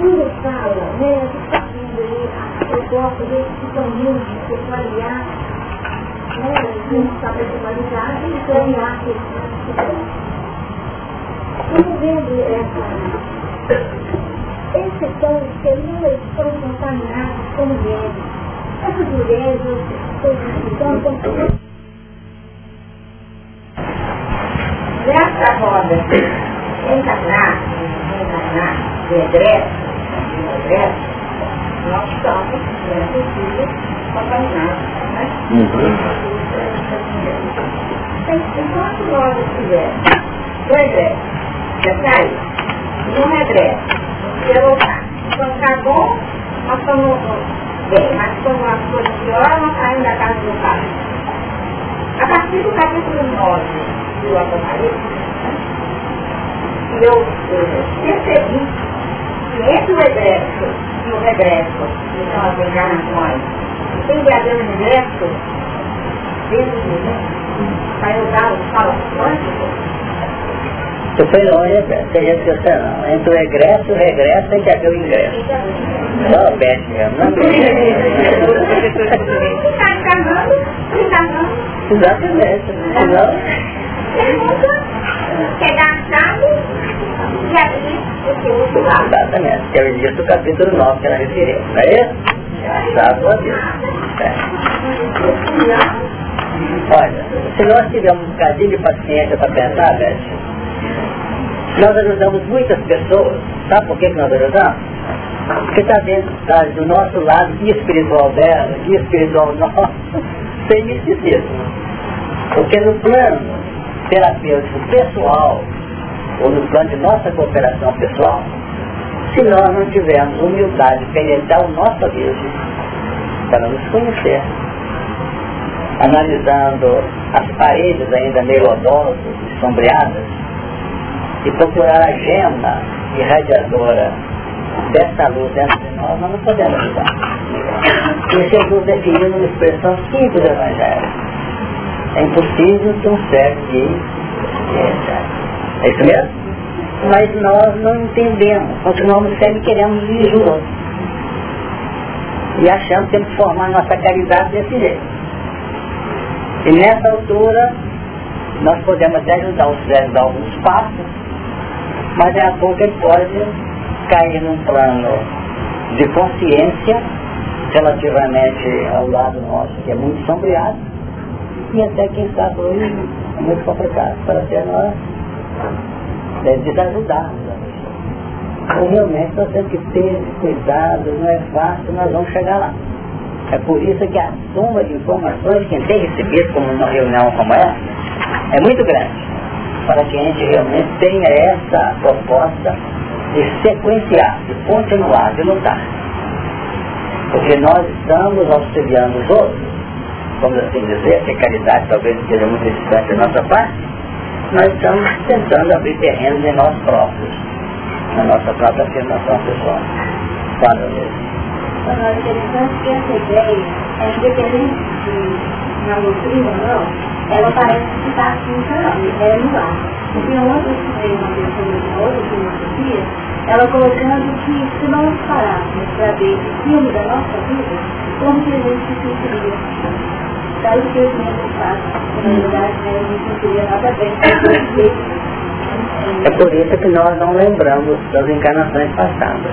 quando fala, né, está vendo aí, eu gosto desses que são humildes, sexualidade, né, a gente está personalizado e clarear que Estamos vendo essa, esses sons que não estão contaminados com mulheres. Essas mulheres, estão contaminadas. Nessa roda, encarnar, encarnar, de egresso, nós estamos, vida, contaminados. Né? Uhum. Enquanto nós estivermos já saiu, no regresso, ia voltar. Quando está bom, nós estamos bem, mas quando as coisas pioram, nós saímos da casa do pai. A partir do capítulo 9 do Apocalipse, eu percebi entre o regresso e o regresso, que são as encarnações, tem de haver um regresso dentro de mim, para usar os saltos quânticos, Tu foi longe, tem gente que você não. Entre o regresso e o regresso tem que haver o ingresso. Só peste mesmo, não encarnando. Exatamente. Senão... Pegar a chave e Exatamente. Que é o início do capítulo 9 que ela referiu. Não é isso? A chave do Deus. Olha, se nós tivermos um bocadinho de paciência para pensar, Beth, nós ajudamos muitas pessoas. Sabe por que, que nós ajudamos? Porque está dentro tá, do nosso lado espiritual dela e espiritual nosso, sem misticismo. Porque no plano terapêutico pessoal, ou no plano de nossa cooperação pessoal, se nós não tivermos humildade de penetrar o nosso abismo, para nos conhecer, analisando as paredes ainda meio odosas e sombreadas, e procurar a gema irradiadora dessa luz dentro de nós, nós não podemos ajudar. E Jesus definiu uma expressão simples do Evangelho. É impossível que um cego guie é isso mesmo? Mas nós não entendemos, continuamos sempre queremos ir juntos. E achamos que temos que formar nossa caridade desse jeito. E nessa altura, nós podemos até ajudar os velhos a alguns passos, mas é a pouco ele pode cair num plano de consciência relativamente ao lado nosso, que é muito sombreado, e até quem sabe hoje é muito complicado para ser nós é, desajudar. Então realmente nós temos que ter cuidado, não é fácil, nós vamos chegar lá. É por isso que a soma de informações que a gente tem recebido como uma reunião como essa é muito grande para que a gente realmente tenha essa proposta de sequenciar, de continuar, de lutar. Porque nós estamos auxiliando os outros, vamos assim dizer, que a caridade talvez esteja muito distante da nossa parte, nós estamos tentando abrir terrenos em nós próprios, na nossa própria afirmação pessoal. Fala mesmo. É interessante que essa ideia é independente de na doutrina ou não, ela parece que está funcionando, é no ar. Porque ontem eu estudei uma pessoa de outra filosofia, ela colocando que se nós parássemos para ver o filme da nossa vida, como que a gente se sentiria? Daí que eu tinha pensado, na verdade, né, eu não sentiria nada bem, é por isso que nós não lembramos das encarnações passadas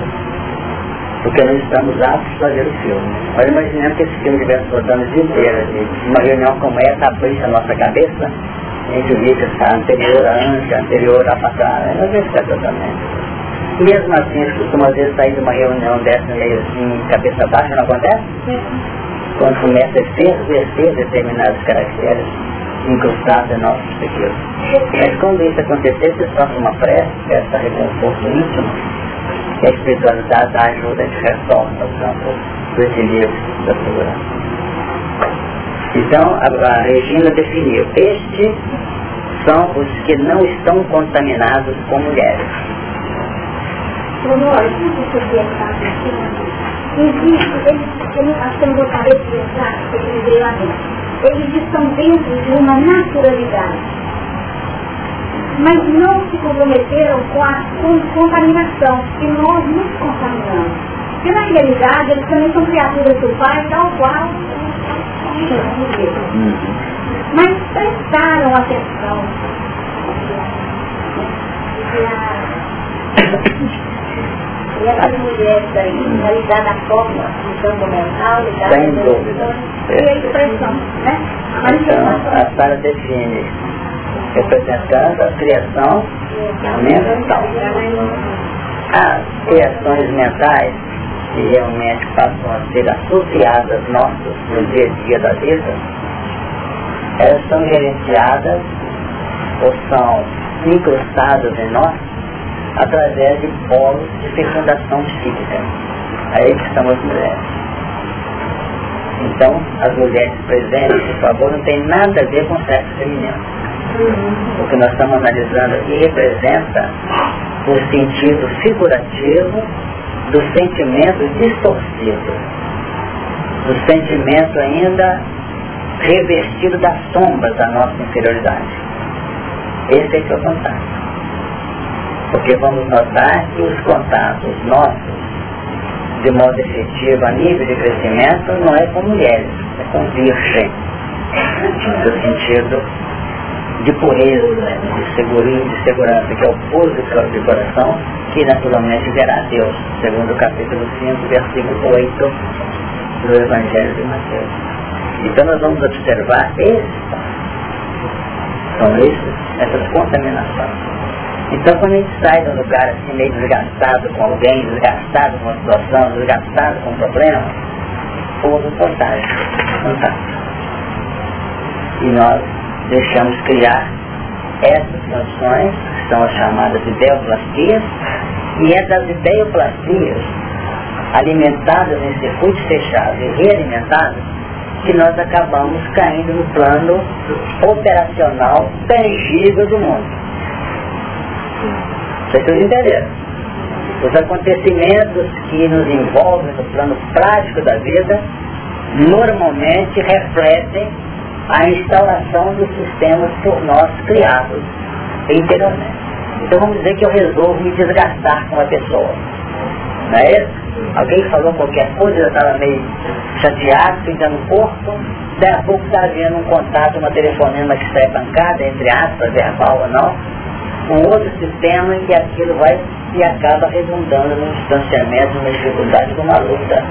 porque não estamos aptos a fazer o filme. Mas imaginemos que esse filme estivesse rodando o dia inteiro, assim, uma reunião como essa abrisse a nossa cabeça, a gente via que está anterior a antes, anterior a passar, não vê se totalmente. Mesmo assim, eles costumam às vezes sair de uma reunião dessa meio assim, cabeça baixa, não acontece? Quando começa a exercer determinados caracteres incrustados em nossos pequenos. Mas quando isso acontecer, você sofre uma prece, essa reconforto íntimo, que a espiritualidade ajuda, a gente retorna ao campo do equilíbrio da segurança. Então, a, a Regina definiu, estes são os que não estão contaminados com mulheres. Existe, eles, eles, que não gostaria de pensar, eles veio lá dentro. Eles estão dentro de uma naturalidade mas não se comprometeram com a com contaminação, e nós nos contaminamos. Porque na realidade eles também são criaturas do Pai, tal qual mas prestaram atenção. E essas mulheres aí, realizar na forma do campo mental, ligada Sem dúvida. e a expressão, né? Então, a Sara define representando a criação mental. As criações mentais, que realmente passam a ser associadas nossas no dia a dia da vida, elas são gerenciadas ou são incrustadas em nós através de polos de fecundação psíquica. Aí que estão as mulheres. Então, as mulheres presentes, por favor, não tem nada a ver com o sexo feminino. O que nós estamos analisando aqui representa o sentido figurativo do sentimento distorcido, do sentimento ainda revestido das sombras da nossa inferioridade. Esse é que é o contato. Porque vamos notar que os contatos nossos, de modo efetivo, a nível de crescimento, não é com mulheres, é com virgem, no sentido de pureza, de segurança, de segurança, que é o público de coração, que naturalmente verá Deus, segundo o capítulo 5, versículo 8 do Evangelho de Mateus. Então nós vamos observar esses são esses, essas contaminações. Então quando a gente sai de um lugar assim meio desgastado com alguém, desgastado com a situação, desgastado com o problema, houve contagem, contato. E nós deixamos criar essas condições, que são as chamadas ideoplastias, e das ideoplastias alimentadas em circuitos fechados e realimentadas que nós acabamos caindo no plano operacional tangível do mundo. Vocês entenderam? Os acontecimentos que nos envolvem no plano prático da vida normalmente refletem a instalação dos sistemas por nós criados interiormente. Então vamos dizer que eu resolvo me desgastar com uma pessoa. Não é isso? Alguém falou qualquer coisa, eu estava meio chateado, pintando o corpo, daí a pouco está havendo um contato, uma telefonema que sai pancada, entre aspas, verbal ou não, um outro sistema em que aquilo vai e acaba redundando no distanciamento, numa dificuldade, numa luta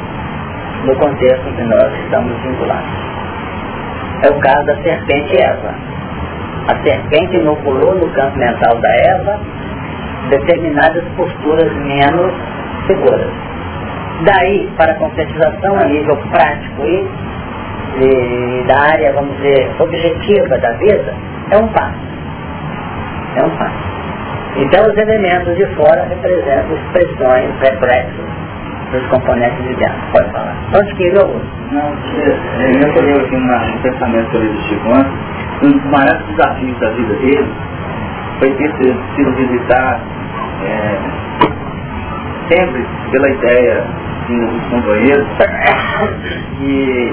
no contexto em que nós estamos vinculados. É o caso da serpente Eva. A serpente inoculou no campo mental da Eva determinadas posturas menos seguras. Daí, para a concretização a nível prático e, e da área, vamos dizer, objetiva da vida, é um passo. É um passo. Então os elementos de fora representam expressões, reflexos dos componentes de dentro. Pode falar. Onde que ele ouve? Não, eu recolheu aqui um pensamento sobre o Chico antes. Um dos maiores desafios da vida dele foi ter sido visitado é, sempre pela ideia dos companheiros e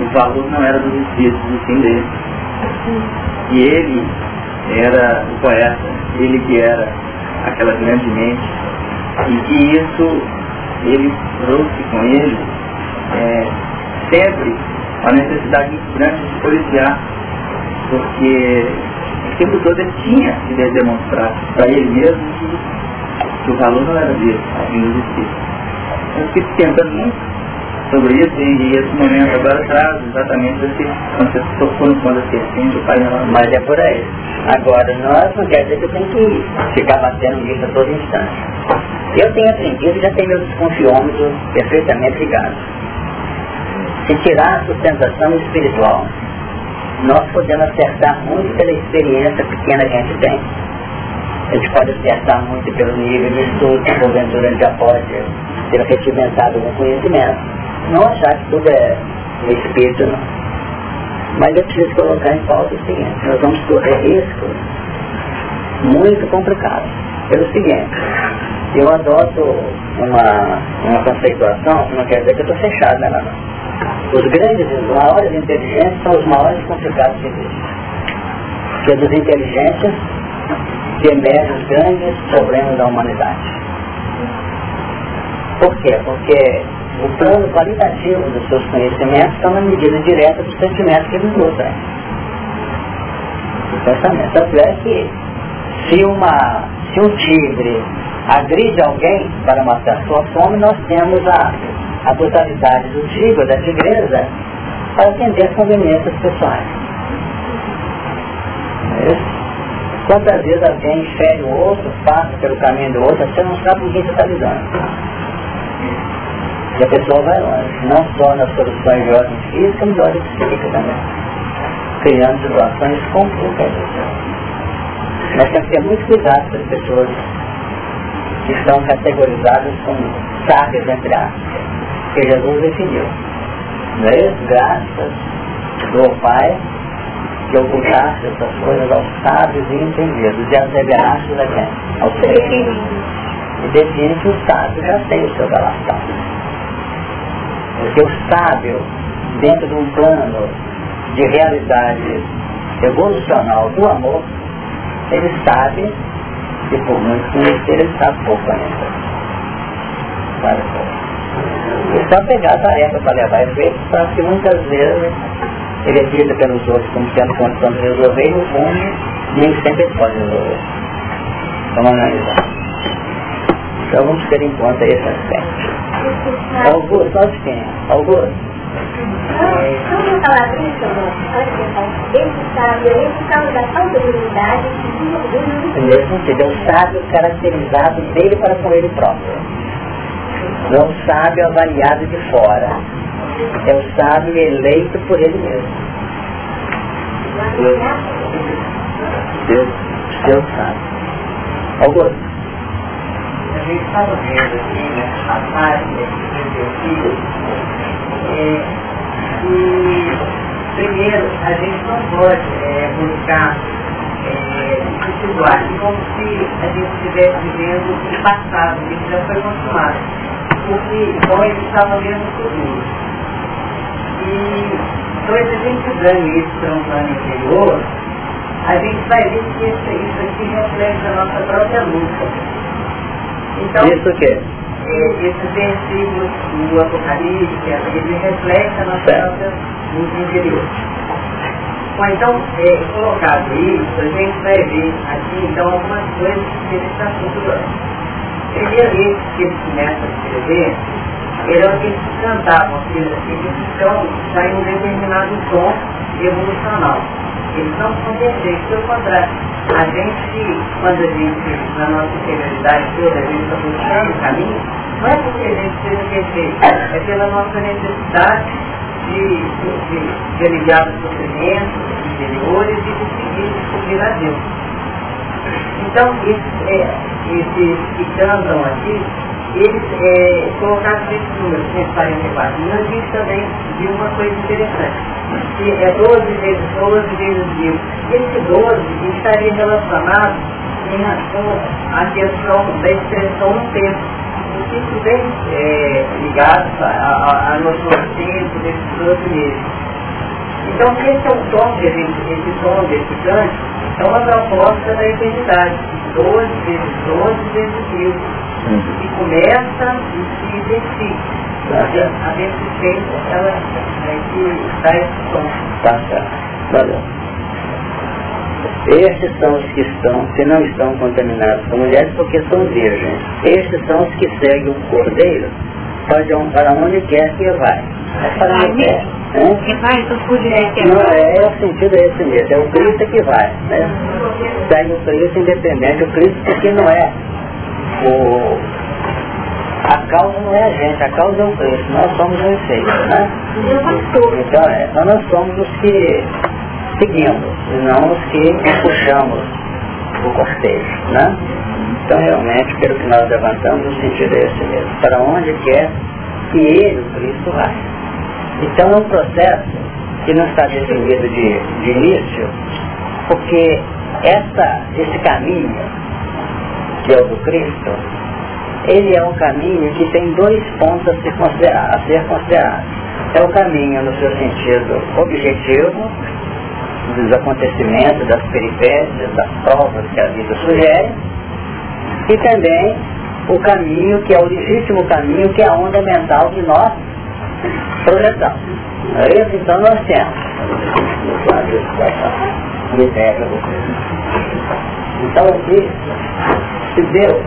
o valor não era dos espíritos, do fim dele. E ele era o poeta, ele que era aquela grande mente, e que isso ele trouxe com ele é, sempre a necessidade muito grande de policiar, porque o tempo todo ele tinha que demonstrar para ele mesmo que, que, o valor não era dele, a vinda do Espírito. Eu fiquei pensando muito sobre isso e, esse momento agora traz exatamente esse, quando você tocou ponto da serpente, o pai. Mas é por aí. Agora, nós não quer dizer que eu tenho que ficar batendo nisso a todo instante. Eu tenho aprendido, já tenho meu desconfiômetro perfeitamente ligado. Se tirar a sustentação espiritual, nós podemos acertar muito pela experiência pequena que a gente tem. A gente pode acertar muito pelo nível de estudo, que porventura gente já pode ter retimentado algum conhecimento. Não achar que tudo é espírito, não. Mas eu preciso colocar em pauta o seguinte, nós vamos correr riscos muito complicados. Pelo seguinte, eu adoto uma, uma conceituação que não quer dizer que eu estou fechado nela não. Os grandes, os maiores inteligentes são os maiores complicados que existem. Porque dos inteligentes que emerge os grandes problemas da humanidade. Por quê? Porque o plano qualitativo dos seus conhecimentos está na medida direta dos sentimentos que eles nutrem. O pensamento. Tanto é que se, uma, se um tigre agride alguém para matar sua fome, nós temos a, a brutalidade do tigre, da tigresa, para atender as conveniências pessoais. Quantas vezes alguém fere o outro, passa pelo caminho do outro, você não sabe com quem você está lidando. E a pessoa vai longe, não só nas soluções de ordem física, mas de ordem psíquica também. Criando situações complicadas. Nós temos que ter muito cuidado com as pessoas que estão categorizadas como sábias, entre aspas, que Jesus definiu. Não é isso? Graças do Pai que ocultasse essas coisas aos sábios e entendidos e as revelasse a quem? Aos. E define que o sábio já tem o seu galáctico. Porque o sábio, dentro de um plano de realidade evolucional do amor, ele sabe que por muito conhecer ele sabe pouco ainda. Sabe pouco. E só pegar a tarefa para levar efeito, para que muitas vezes ele é visto pelos outros como tendo condição de resolver e no fundo nem sempre pode resolver. Vamos analisar. Então vamos ter em conta esse aspecto. Augusto, só de quem? Augusto. De unidade Nesse sentido, é um sábio caracterizado dele para com ele próprio. Não é sábio avaliado de fora. É um sábio eleito por ele mesmo. Deus, Deus sabe. Augusto a gente estava vendo aqui, né, a página que aqui, é, e primeiro a gente não pode é, buscar é, situar como se a gente estivesse vivendo o passado, que já foi consumado. Porque então ele estava vendo o futuro. E então a gente ganha isso para um plano interior, a gente vai ver que isso, isso aqui reflete a nossa própria luta. Então, Isso o quê? Esses versículos do Apocalipse, ele reflete a nossa própria luz interior. Bom, então, é, colocado isso, a gente vai ver aqui, então, algumas coisas que ele está estruturando. Primeiro, esse que ele começa a escrever, o que cantavam, eles estão já em um determinado tom evolucional. Eles não são perfeitos, pelo contrário. A gente, quando a gente, na nossa interioridade toda, a gente está buscando o caminho, não é porque a gente seja perfeito, é pela nossa necessidade de, de, de aliviar os sofrimentos interiores e de seguir descobrir a Deus. Então, esses, é, esses que cantam aqui, eles é, colocaram esse número, 144. E a gente também viu uma coisa interessante, que é 12 vezes 12 vezes mil. Esse 12 estaria relacionado com a questão da expressão no tempo. Isso bem é, ligado a, a, nosso tempo desses 12 meses. Então, esse é o tom que a gente, esse tom desse canto, é uma proposta da eternidade. 12 vezes 12 vezes mil que começa e se identifica. A beneficência, ela é que dá esse som. Tá. Valeu. Estes são os que estão, que não estão contaminados com mulheres porque são virgens. Estes são os que seguem o cordeiro para onde quer que vai. É para onde quer. Que vai, então direito. Não, é, é o sentido é esse mesmo, é o Cristo que vai. Né? Segue o Cristo independente, o Cristo porque não é o, a causa não é a gente, a causa é o Cristo, nós somos o efeito, né? Então é, nós somos os que seguimos, e não os que puxamos o cortejo, né? Então realmente, pelo que nós levantamos, o sentido é esse mesmo, para onde quer que ele, o Cristo, vai. Então é um processo que não está definido de, de início, porque essa, esse caminho que é o do Cristo, ele é um caminho que tem dois pontos a ser considerado. A ser considerado. É o caminho no seu sentido objetivo, dos acontecimentos, das peripécias, das provas que a vida sugere, e também o caminho que é o legítimo caminho, que é a onda mental de nós projetamos. Então nós temos. Então aqui se deu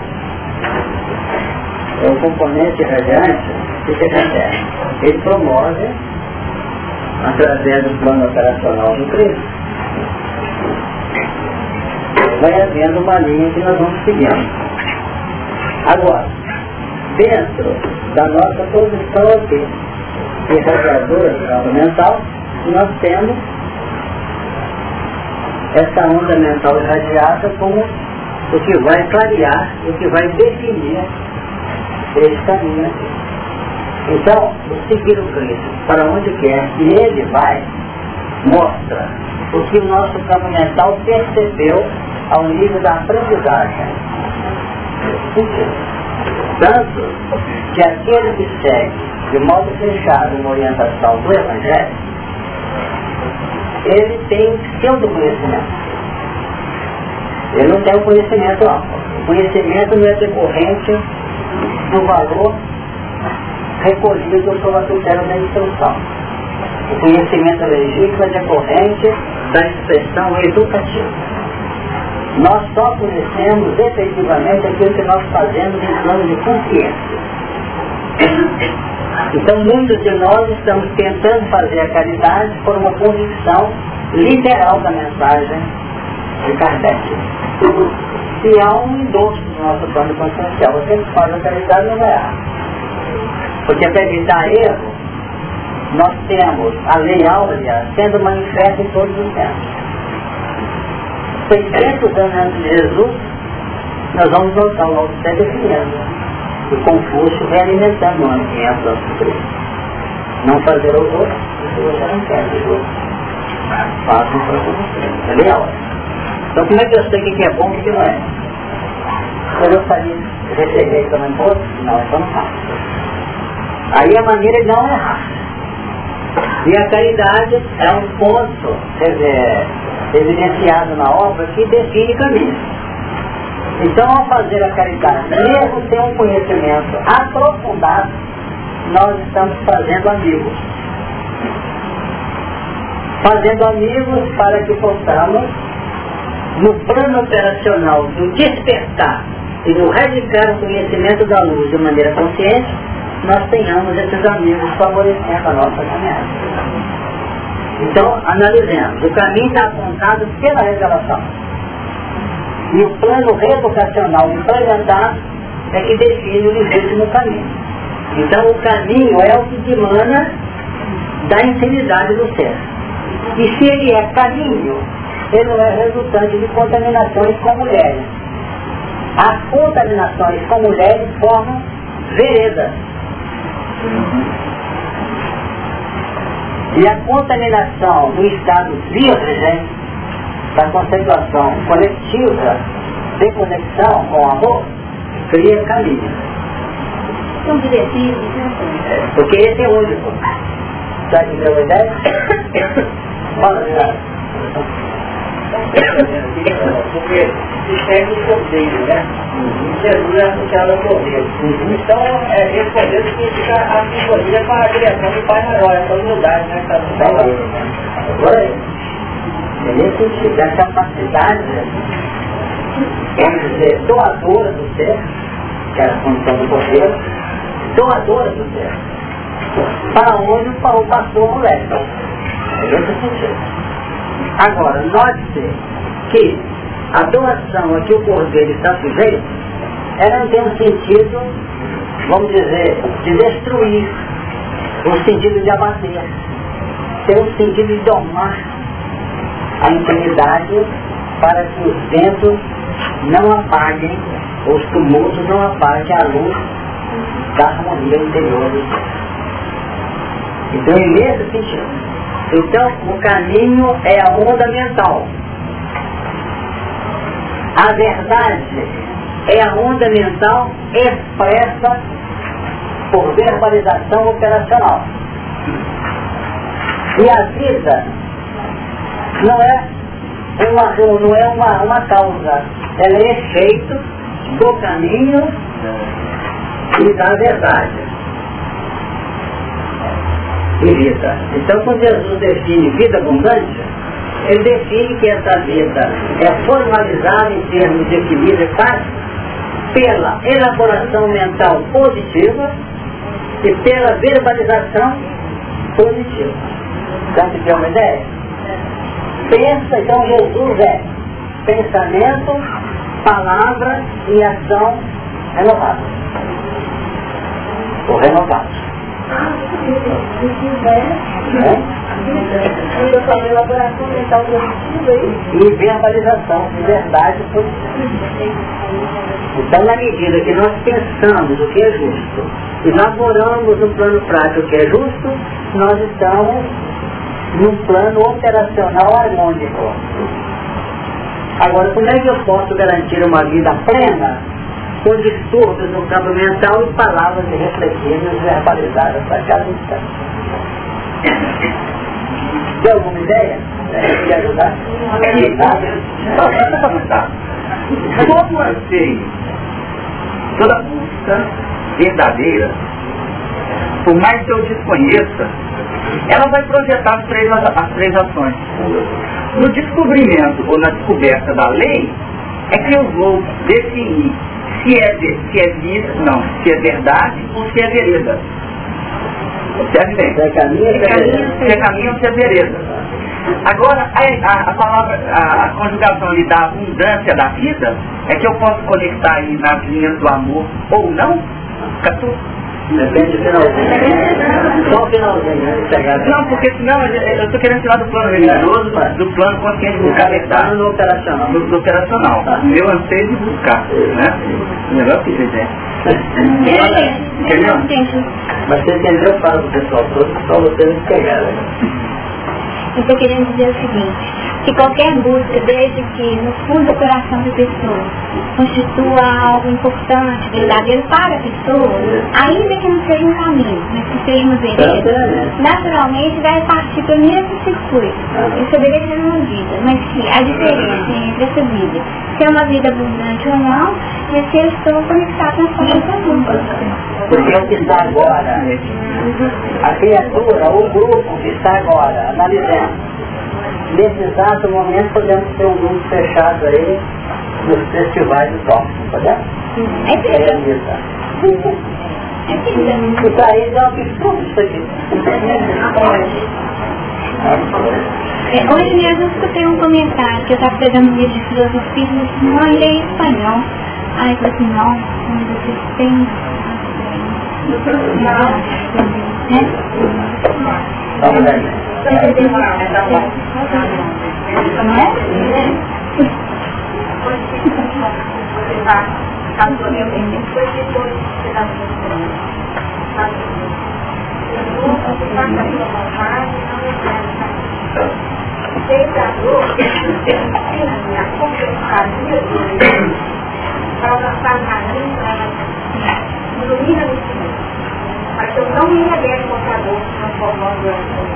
é o componente radiante que se acontece. Ele promove através do plano operacional do Cristo vai havendo uma linha que nós vamos seguindo. Agora, dentro da nossa posição aqui, irradiadora do campo mental, nós temos essa onda mental irradiada como o que vai clarear, o que vai definir esse caminho. Então, seguir o Cristo para onde quer que ele vai, mostra o que o nosso campo mental percebeu ao nível da aprendizagem. Tanto que aquele que segue de modo fechado uma orientação do Evangelho, ele tem o pseudo conhecimento. Ele não tem o conhecimento amplo. O conhecimento não é decorrente do valor recolhido pelo critério da instrução. O conhecimento legítimo é decorrente da expressão educativa. Nós só conhecemos efetivamente aquilo que nós fazemos em plano de consciência. Então muitos de nós estamos tentando fazer a caridade por uma convicção literal da mensagem de Kardec. Se há um endosso no nosso plano consciencial, você que faz a caridade não vai errar. Porque para evitar erro, nós temos a lei áurea sendo manifesta em todos os tempos. 600 anos de Jesus, nós vamos voltar ao Alto definindo. E Confúcio realimentando o ambiente do Cristo. Não fazer o outro, se você não quer o outro. Faça para você. É leal. Então como é que eu sei o que é bom e o que não é? Quando eu falei, receber também outro, não, então não. Aí a maneira de não errar. E a caridade é um ponto, quer dizer, evidenciado na obra que define caminho. Então, ao fazer a caridade, mesmo sem um conhecimento aprofundado, nós estamos fazendo amigos. Fazendo amigos para que possamos, no plano operacional do despertar e no radicar o conhecimento da luz de maneira consciente, nós tenhamos esses amigos favorecendo a nossa caminhada. Então, analisemos. O caminho está apontado pela revelação. E o plano reeducacional implementado é que define o legítimo caminho. Então, o caminho é o que dimana da infinidade do ser. E se ele é caminho, ele não é resultante de contaminações com mulheres. As contaminações com mulheres formam veredas. E a contaminação do estado virgem, da concentração coletiva, de conexão com o amor, cria caminho. São diretrizes, né? Porque esse é o único. Já entendeu a ideia? Fala, porque se segue o cordeiro, né? Jesus é associado ao cordeiro. Então, é, esse cordeiro significa a simbologia para a criação do Pai Maior, essa humildade, né? Que está falando. Agora, nesse sentido, a capacidade, vamos dizer, doadora do ser, que é a função do cordeiro, doadora do ser, para onde o pastor moleque. É esse sentido. Agora, note que a doação a que o cordeiro está sujeito, ela não tem um sentido, vamos dizer, de destruir, um sentido de abater, tem um sentido de domar a intimidade para que os ventos não apaguem, os tumultos não apaguem a luz da harmonia interior do ser. Então, nesse sentido, então, o caminho é a onda mental. A verdade é a onda mental expressa por verbalização operacional. E a vida não é uma, não é uma, uma causa, ela é efeito do caminho e da verdade. E vida. Então quando Jesus define vida abundante, ele define que essa vida é formalizada em termos de equilíbrio e paz pela elaboração mental positiva e pela verbalização positiva. Dá para ter uma ideia? Pensa, então Jesus é pensamento, palavra e ação renovada. Ou renovado. E verbalização de verdade. Então, na medida que nós pensamos o que é justo, elaboramos um plano prático que é justo, nós estamos num plano operacional harmônico. Agora, como é que eu posso garantir uma vida plena com distúrbios no campo mental e palavras irrefletidas e verbalizadas para cada instante? Tem alguma ideia? Quer ajudar? Todo anseio, toda busca verdadeira, por mais que eu desconheça, ela vai projetar as três, as três ações. No descobrimento ou na descoberta da lei, é que eu vou definir se é, se é vida, não, se é verdade ou se é vereda. Observe bem. Se é caminho, se é caminho ou se é vereda. Agora, a, a, a palavra, a, a, conjugação ali da abundância da vida, é que eu posso conectar aí nas linhas do amor ou não? Catu? Depende do finalzinho. Só o finalzinho, né? Não, porque senão eu estou querendo tirar do plano religioso, do plano consciente buscar verdade. No operacional. Do, do operacional. Tá. Meu anseio de buscar. Né? O negócio que quiser. Entendeu? Mas você entendeu? Fala pro pessoal todo, só vocês pegaram. Eu estou querendo dizer o seguinte, que qualquer busca, desde que no fundo do coração da pessoa constitua algo importante, verdadeiro para a pessoa, ainda que não seja um caminho, mas que seja uma vereda, naturalmente vai partir pelo mesmo circuito. Isso deveria ser uma vida, mas que a diferença entre essa vida, se é uma vida abundante ou não, é se eu estou conectado na força comum. Porque o que está agora, a criatura, o grupo que está agora analisando, nesse exato momento podemos ter um grupo fechado aí nos festivais de top, podemos? É verdade. E para eles é um absurdo isso aqui. É, hoje mesmo eu escutei um comentário que eu estava pegando um livro de filosofia e disse, não, ele é espanhol. Aí eu falei assim, não, vocês têm... Vamos ver. Mas eu não me neguei ao computador transformando ela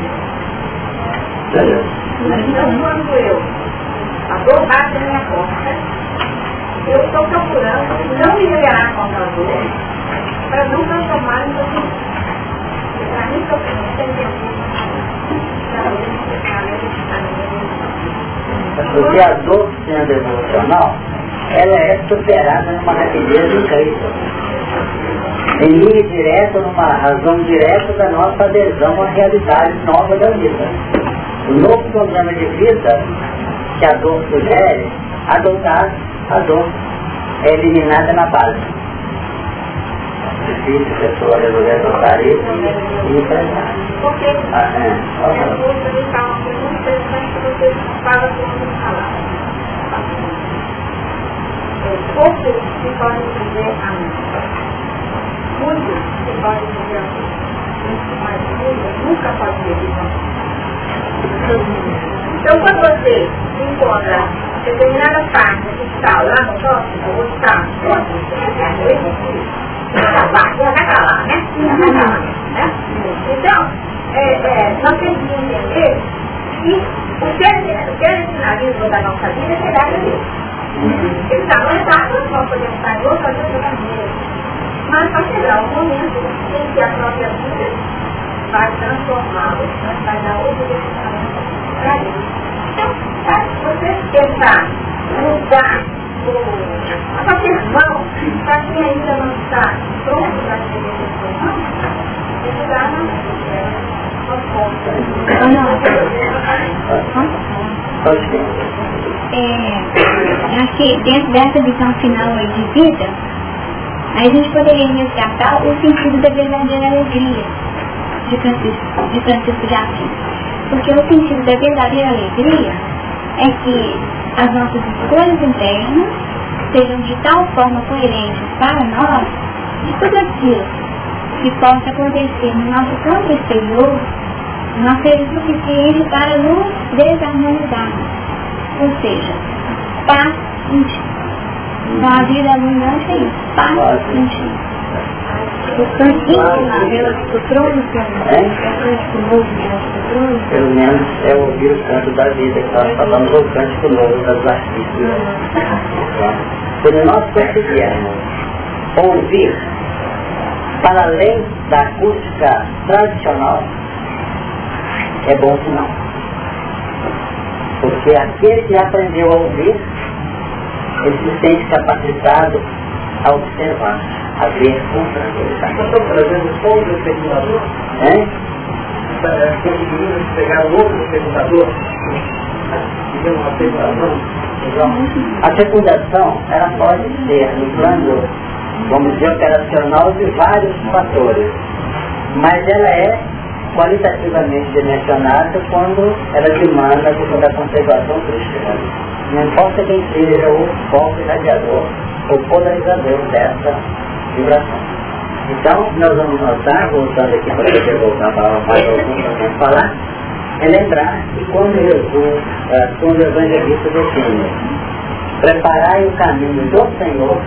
então, quando eu, a dor bate na minha porta, eu estou procurando não me liberar contra a dor, para não transformar em sofrimento. Para mim, sofrimento é Porque a dor sendo emocional, ela é superada numa rapidez incrível. Em linha direta, numa razão direta da nossa adesão à realidade nova da vida o novo programa de vida que a dor sugere, adotar a dor é eliminada na base. Difícil a pessoa resolver adotar isso e cá. Porque ah, é. é muito interessante que você fala como falar. Poucos se podem dizer amém. Muitos podem dizer amém. Mas muitos nunca amém. Então, quando você encontra determinada parte que está lá no próximo, ou está vai para lá, né? né? Então, é, é, nós temos que entender que o ser, protagonismo da nossa vida será Deus. Ele está levado, nós vamos poder estar de outra maneira. Mas vai chegar um momento em que a própria vida vai transformá-lo, vai dar outra direção para ele. Então, se você tentar mudar a fazer mão para quem ainda não está pronto para ser transformado, esse lugar não é, acho que dentro dessa visão final de vida, aí a gente poderia resgatar o sentido da verdadeira alegria de Francisco de, Francisco de Assis. Porque o sentido da verdadeira alegria é que as nossas escolhas internas sejam de tal forma coerentes para nós de tudo aquilo que possa acontecer no nosso campo exterior não seja suficiente para nos desarmonizar. Ou seja, paz íntima. Então a vida abundante é isso, paz íntima. Portanto, o trono Pelo menos é ouvir o canto da vida que nós falamos, o cântico novo das artistas. Por nós conseguirmos ouvir para além da acústica tradicional, é bom sinal. Porque aquele que aprendeu a ouvir, ele se sente capacitado a observar, a ver com tranquilidade. Estou trazendo outro perguntador? É? Conseguimos pegar outro perguntador? uma fecundação? A fecundação, ela pode ser no plano, vamos dizer, operacional de vários fatores. Mas ela é qualitativamente dimensionada quando ela demanda a questão da conservação crística. Não importa quem seja o foco irradiador ou polarizador dessa vibração. Então, nós vamos notar, voltando aqui para poder voltar para mais algum para falar, é lembrar que quando Jesus, eh, quando o evangelista define preparai o caminho do Senhor,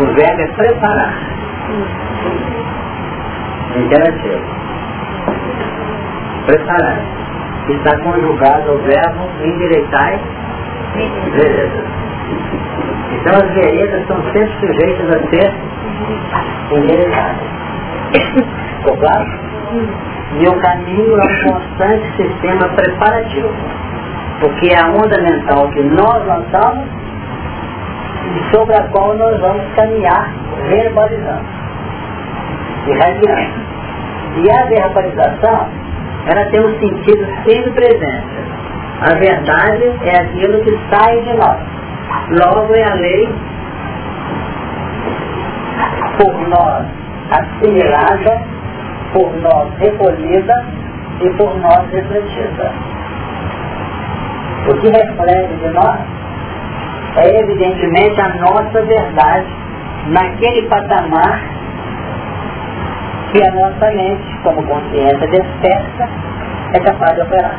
o verbo é preparar. Imperativo preparar. Está conjugado ao verbo endireitar veredas. Então as veredas são sempre sujeitas a ser endireitadas. Ficou claro? E o caminho é um constante sistema preparativo. Porque é a onda mental que nós lançamos e sobre a qual nós vamos caminhar verbalizando, irradiando. E a verbalização ela tem um sentido sempre presente. A verdade é aquilo que sai de nós. Logo é a lei por nós assimilada, por nós recolhida e por nós refletida. O que reflete de nós é evidentemente a nossa verdade naquele patamar que a nossa mente, como consciência desperta, é capaz de operar.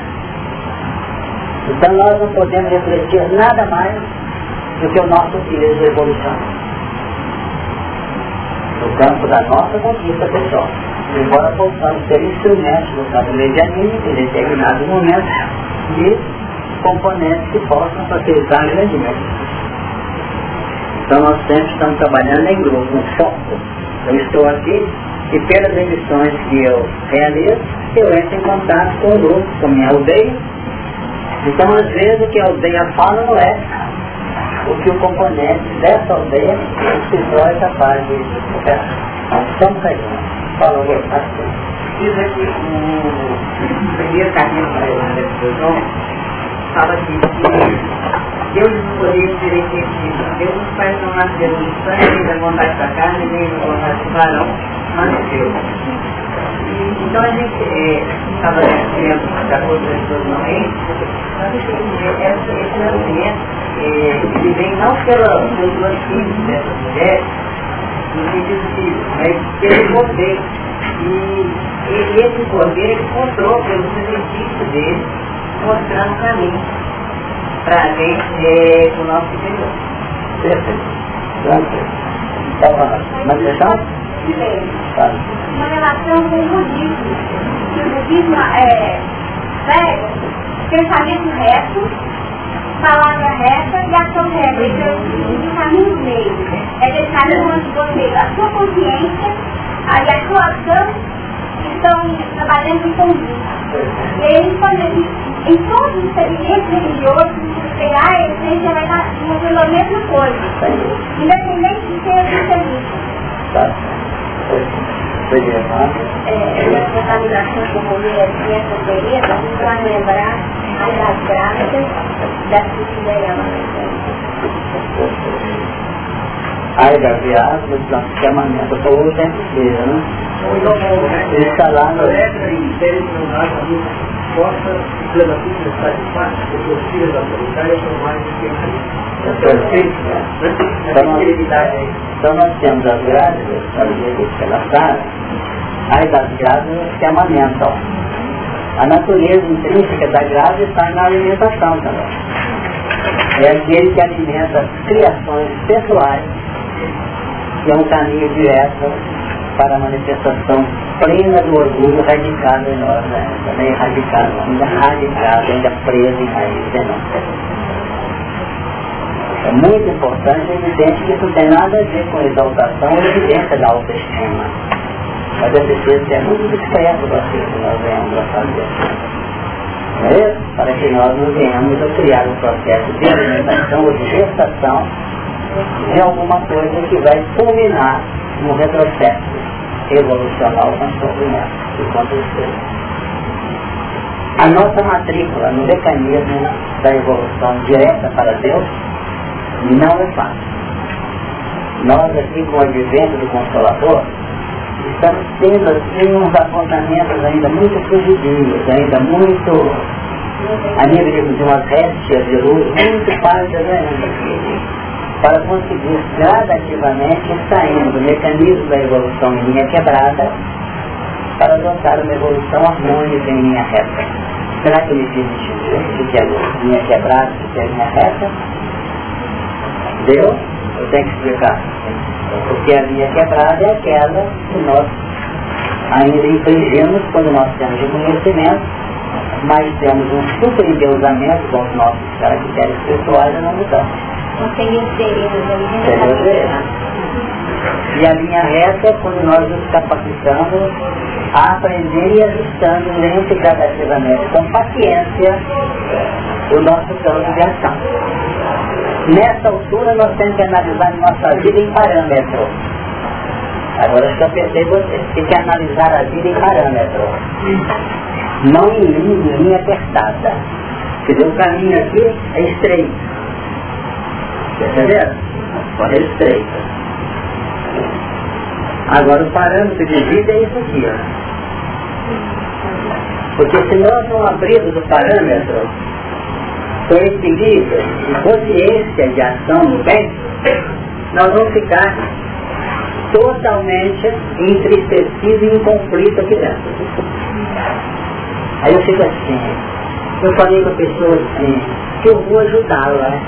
Então nós não podemos refletir nada mais do que o nosso filho de evolução. No campo da nossa conquista pessoal. Embora possamos ser instrumentos no campo medianímico, em determinados momentos, de componentes que possam facilitar grandemente. Então nós sempre estamos trabalhando em grupo, no foco. Eu estou aqui e pelas emissões que eu realizo, eu entro em contato com o grupo, com a minha aldeia. Então, às vezes, o que a aldeia fala não é o que o componente dessa aldeia se é capaz de superar. Só um bocadinho. Fala, eu Diz aqui o primeiro caminho fala aqui que Deus não poderia ser efetivo. Deus nos faz não nascer no sangue, da vontade da carne, nem da vontade do varão, nasceu. Então a gente estava é, vendo da coisa não temos que ver esse, esse argumento, é, ele vem não pela, pelos dois filhos dessas mulheres, no sentido de, mas pelo poder. E, e esse poder ele pelo sacrifício dele, mostrando o caminho para a gente é, o nosso interior. Perfeito. Mas deixar? uma relação com o budismo. Que o budismo é, pega pensamento reto palavra reta e ação reta. É o caminho meio. É deixar onde você, a sua consciência a sua ação estão trabalhando em conjunto. E aí, quando em todos os segmentos religiosos, se pegar a essência, vai estar fazendo a mesma coisa. Independente de ser serviço. Tá. É, a contaminação que ocorrer aqui, essa teoria, para lembrar as grávidas da Siciliana. Ai da viagem, o chamamento para o tempo inteiro, né? Ele está lá no... Que. Então nós, temos as grávidas, sabe que elas sabem, aí das grávidas que amamentam. A natureza intrínseca da grávida está na alimentação também. É aquele que alimenta as criações pessoais, que é um caminho direto para a manifestação plena do orgulho radicado em nós, né? também radicado, ainda radicado, ainda preso em de nós. É muito importante e evidente que isso não tem nada a ver com exaltação ou evidência da autoestima. Mas é preciso ter muito discreto para que nós venhamos a fazer. É? Para que nós não venhamos a criar um processo de alimentação ou de gestação de alguma coisa que vai culminar no retrocesso evolucional com sofrimento e tristeza. A nossa matrícula no mecanismo da evolução direta para Deus não é fácil. Nós aqui com o advento do Consolador, estamos tendo assim uns apontamentos ainda muito fugidios, ainda muito a nível de umas réstias de luz muito pálidas ainda para conseguir gradativamente saindo do mecanismo da evolução em linha quebrada para adotar uma evolução harmônica em linha reta. Será que fiz entender o que é linha quebrada, o que é linha reta? Deu? Eu tenho que explicar. Porque a linha quebrada é aquela que nós ainda infringimos quando nós temos o conhecimento, mas temos um super endeusamento com os nossos caracteres pessoais e não mudamos. Não tem os ali. E a linha reta é quando nós nos capacitamos a aprender e ajustando lento e gradativamente, com paciência, o nosso plano de ação. Nessa altura nós temos que analisar nossa vida em parâmetros. Agora eu já pensei você, tem que analisar a vida em parâmetros. Não em linha, linha apertada. Quer dizer, o caminho aqui é estreito Entendeu? Pode ser estreita. Agora o parâmetro de vida é isso aqui, ó. Porque se nós não abrirmos o parâmetro com equilíbrio e consciência de ação no bem, nós vamos ficar totalmente entristecidos e em conflito aqui dentro. Aí eu fico assim, eu falei com a pessoa assim, que eu vou ajudá-la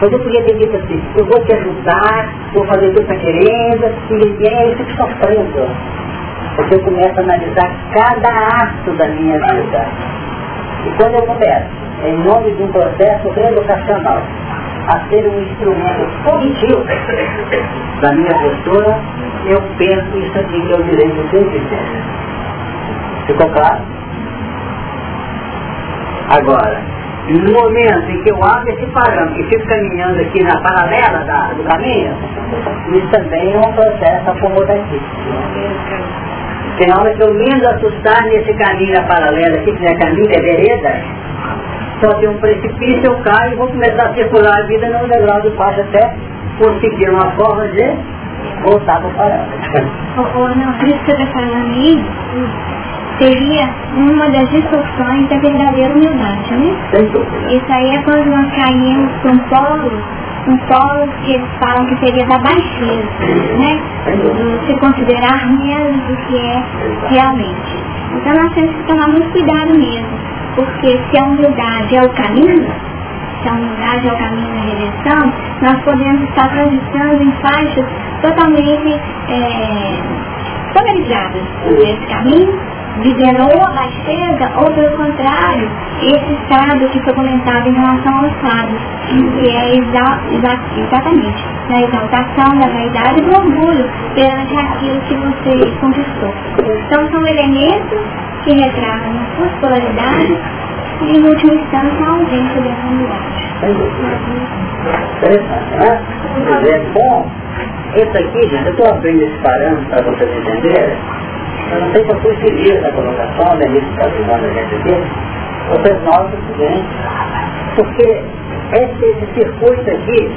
mas eu podia ter dito assim, eu vou te ajudar, vou fazer tudo que está querendo, e é isso que sofrendo. Porque eu começo a analisar cada ato da minha vida. E quando eu começo, em nome de um processo reeducacional, a ser um instrumento positivo da minha postura, eu penso isso aqui que o direito de existência. Ficou claro? Agora, no momento em que eu abro esse parâmetro e fico caminhando aqui na paralela da, do caminho, isso também é um processo acomodativo. Na hora que eu me assustar nesse caminho na paralela aqui, que não é caminho, é vereda, só tem um precipício, eu caio e vou começar a circular a vida no degrau do baixo até conseguir uma forma de voltar para o parâmetro. Você está falando seria uma das distorções da verdadeira humildade, né? Isso aí é quando nós caímos para um polo, um polo que eles falam que seria da baixeza, né? Se considerar menos do que é realmente. Então nós temos que tomar muito cuidado mesmo, porque se a humildade é o caminho, se a humildade é o caminho da redenção, nós podemos estar transitando em faixas totalmente é, polarizadas nesse caminho dizendo ou a baixeza, ou pelo contrário, esse estado que foi comentado em relação ao estado, que é exa exa exatamente na exaltação da vaidade e do orgulho perante aquilo que você conquistou. Então são elementos que retratam as suas polaridades e, em última instância, a ausência da unidade. É bom, esse aqui, gente, eu estou abrindo esse parâmetro para vocês entenderem. Eu não sei se eu fui feliz na colocação, né, nisso que está ajudando a gente aqui. Vocês notam o seguinte, porque esse, esse circuito aqui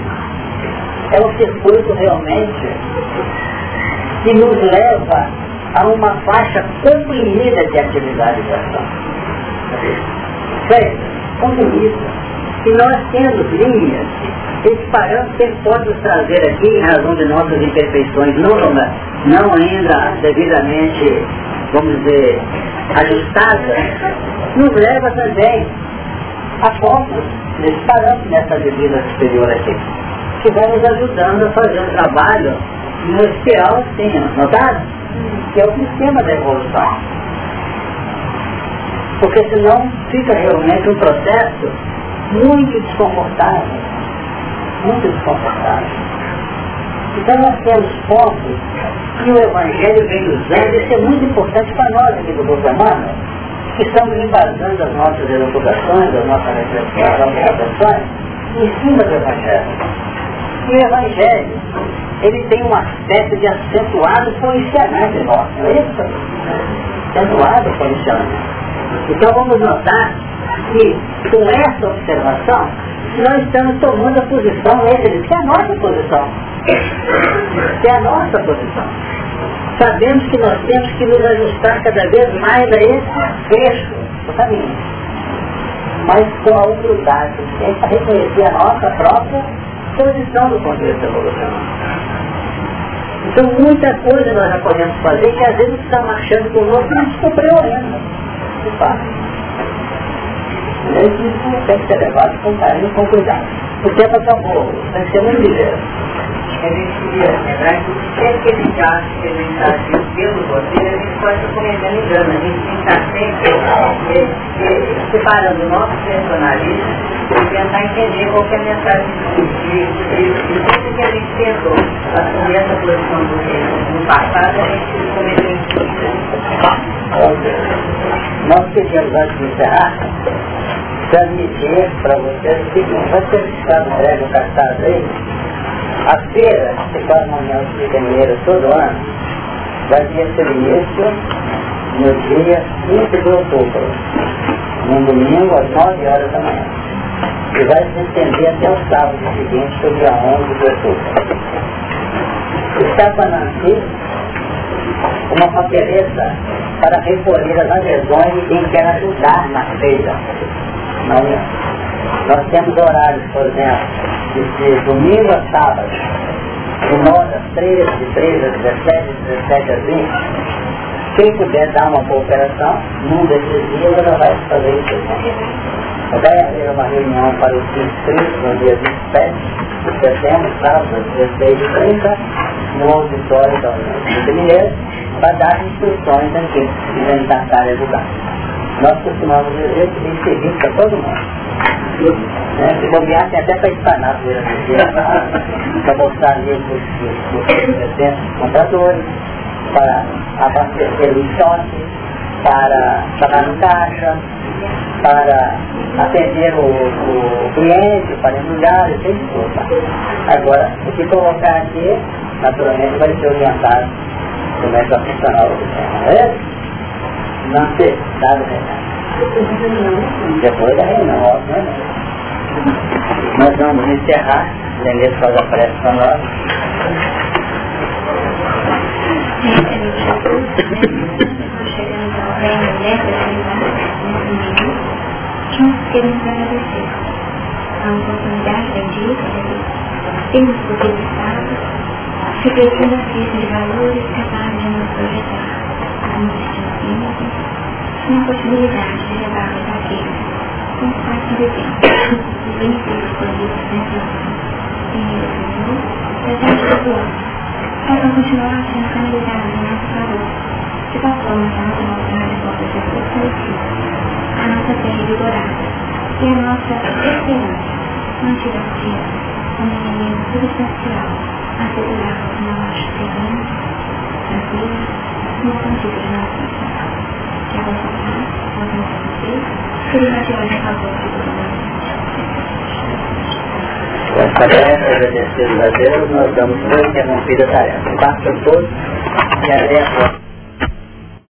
é um circuito realmente que nos leva a uma faixa comprimida de atividade de ação. Certo? Comprimida. E nós temos linhas, esse parâmetro que pode nos trazer aqui, em razão de nossas imperfeições, não, não ainda devidamente, vamos dizer, ajustada, nos leva também a pontos nesse parâmetro, nessa medida superior aqui, que vai nos ajudando a fazer um trabalho no espiral assim, notado? Que é o sistema da evolução. Porque senão fica realmente um processo muito desconfortável. Muito desconfortável. Então nós temos pontos que o Evangelho vem usando, isso é muito importante para nós aqui do Grupo Humano, que estamos embasando as nossas elucubrações, as nossas reflexões, as nossas reflexões, em cima do Evangelho. E o Evangelho, ele tem um aspecto de acentuado policiamento nosso, não é isso? Acentuado policiamento. Então vamos notar que com essa observação, nós estamos tomando a posição, ele que é a nossa posição. Que é a nossa posição. Sabemos que nós temos que nos ajustar cada vez mais a esse trecho do caminho. Mas com a humildade, para reconhecer a nossa própria posição do contexto evolucionário. Então muita coisa nós já podemos fazer que às vezes está marchando conosco e não descobriu ainda. De fato. Isso tem que ser levado com carinho e com cuidado. O tempo acabou, tem que ser muito ligeiro. A gente queria lembrar que sempre que acha que a gente está agindo pelo roteiro, a gente pode cometendo engano. A gente tem que estar sempre é, é, separando o nosso personalismo e tentar entender qual é a mensagem de tudo que a gente tentou assumir essa posição do no passado, a gente cometeu em Nós pedimos antes de encerrar transmitir para vocês o seguinte, ser está no breve cartaz aí, a feira, que faz manhã de janeiro todo ano, vai ter seu início no dia 15 de outubro, num domingo às 9 horas da manhã. E vai se estender até o sábado seguinte, que é o dia 11 de outubro. Está para nascer uma papeleta para recolher as adesões de quem quer ajudar na feira manhã. Nós temos horários, por exemplo, de domingo a sábado, de 9 às 13, de 13 às 17, de 17 às 20. Quem puder dar uma cooperação, num desses dias ela vai fazer isso. Vai haver uma reunião para os inscritos no dia 27 de setembro, sábado, às 16h30, no auditório da União de Mineiro, para dar instruções aqui, que vem da área do nós costumamos dizer serviço para todo mundo. Né? Se bobear, tem até para espanar para mostrar ali os compradores, para abastecer o estoque, para pagar no caixa, para atender o, o cliente, para embrulhar, e tem tudo. Agora, o que colocar aqui, naturalmente, vai ser orientado como é que vai funcionar o sistema. Não ter dado Depois da reunião, né? Nós vamos encerrar, Lenguês faz a prece para nós. A a de valores capazes de nos projetar uma possibilidade de levar a verdadeira com parte de tempo, os benefícios escolhidos nessa em Jesus, presente do outro, para continuar sendo canalizado em nosso valor, de tal forma que a nossa vontade possa orar. E a nossa esperança não tivesse um elemento substancial assegurado na nossa serena, tranquila, no sentido de nossa ação. Com essa tarefa, agradecidos a Deus, nós damos por interrompida a tarefa. A todos e até a próxima.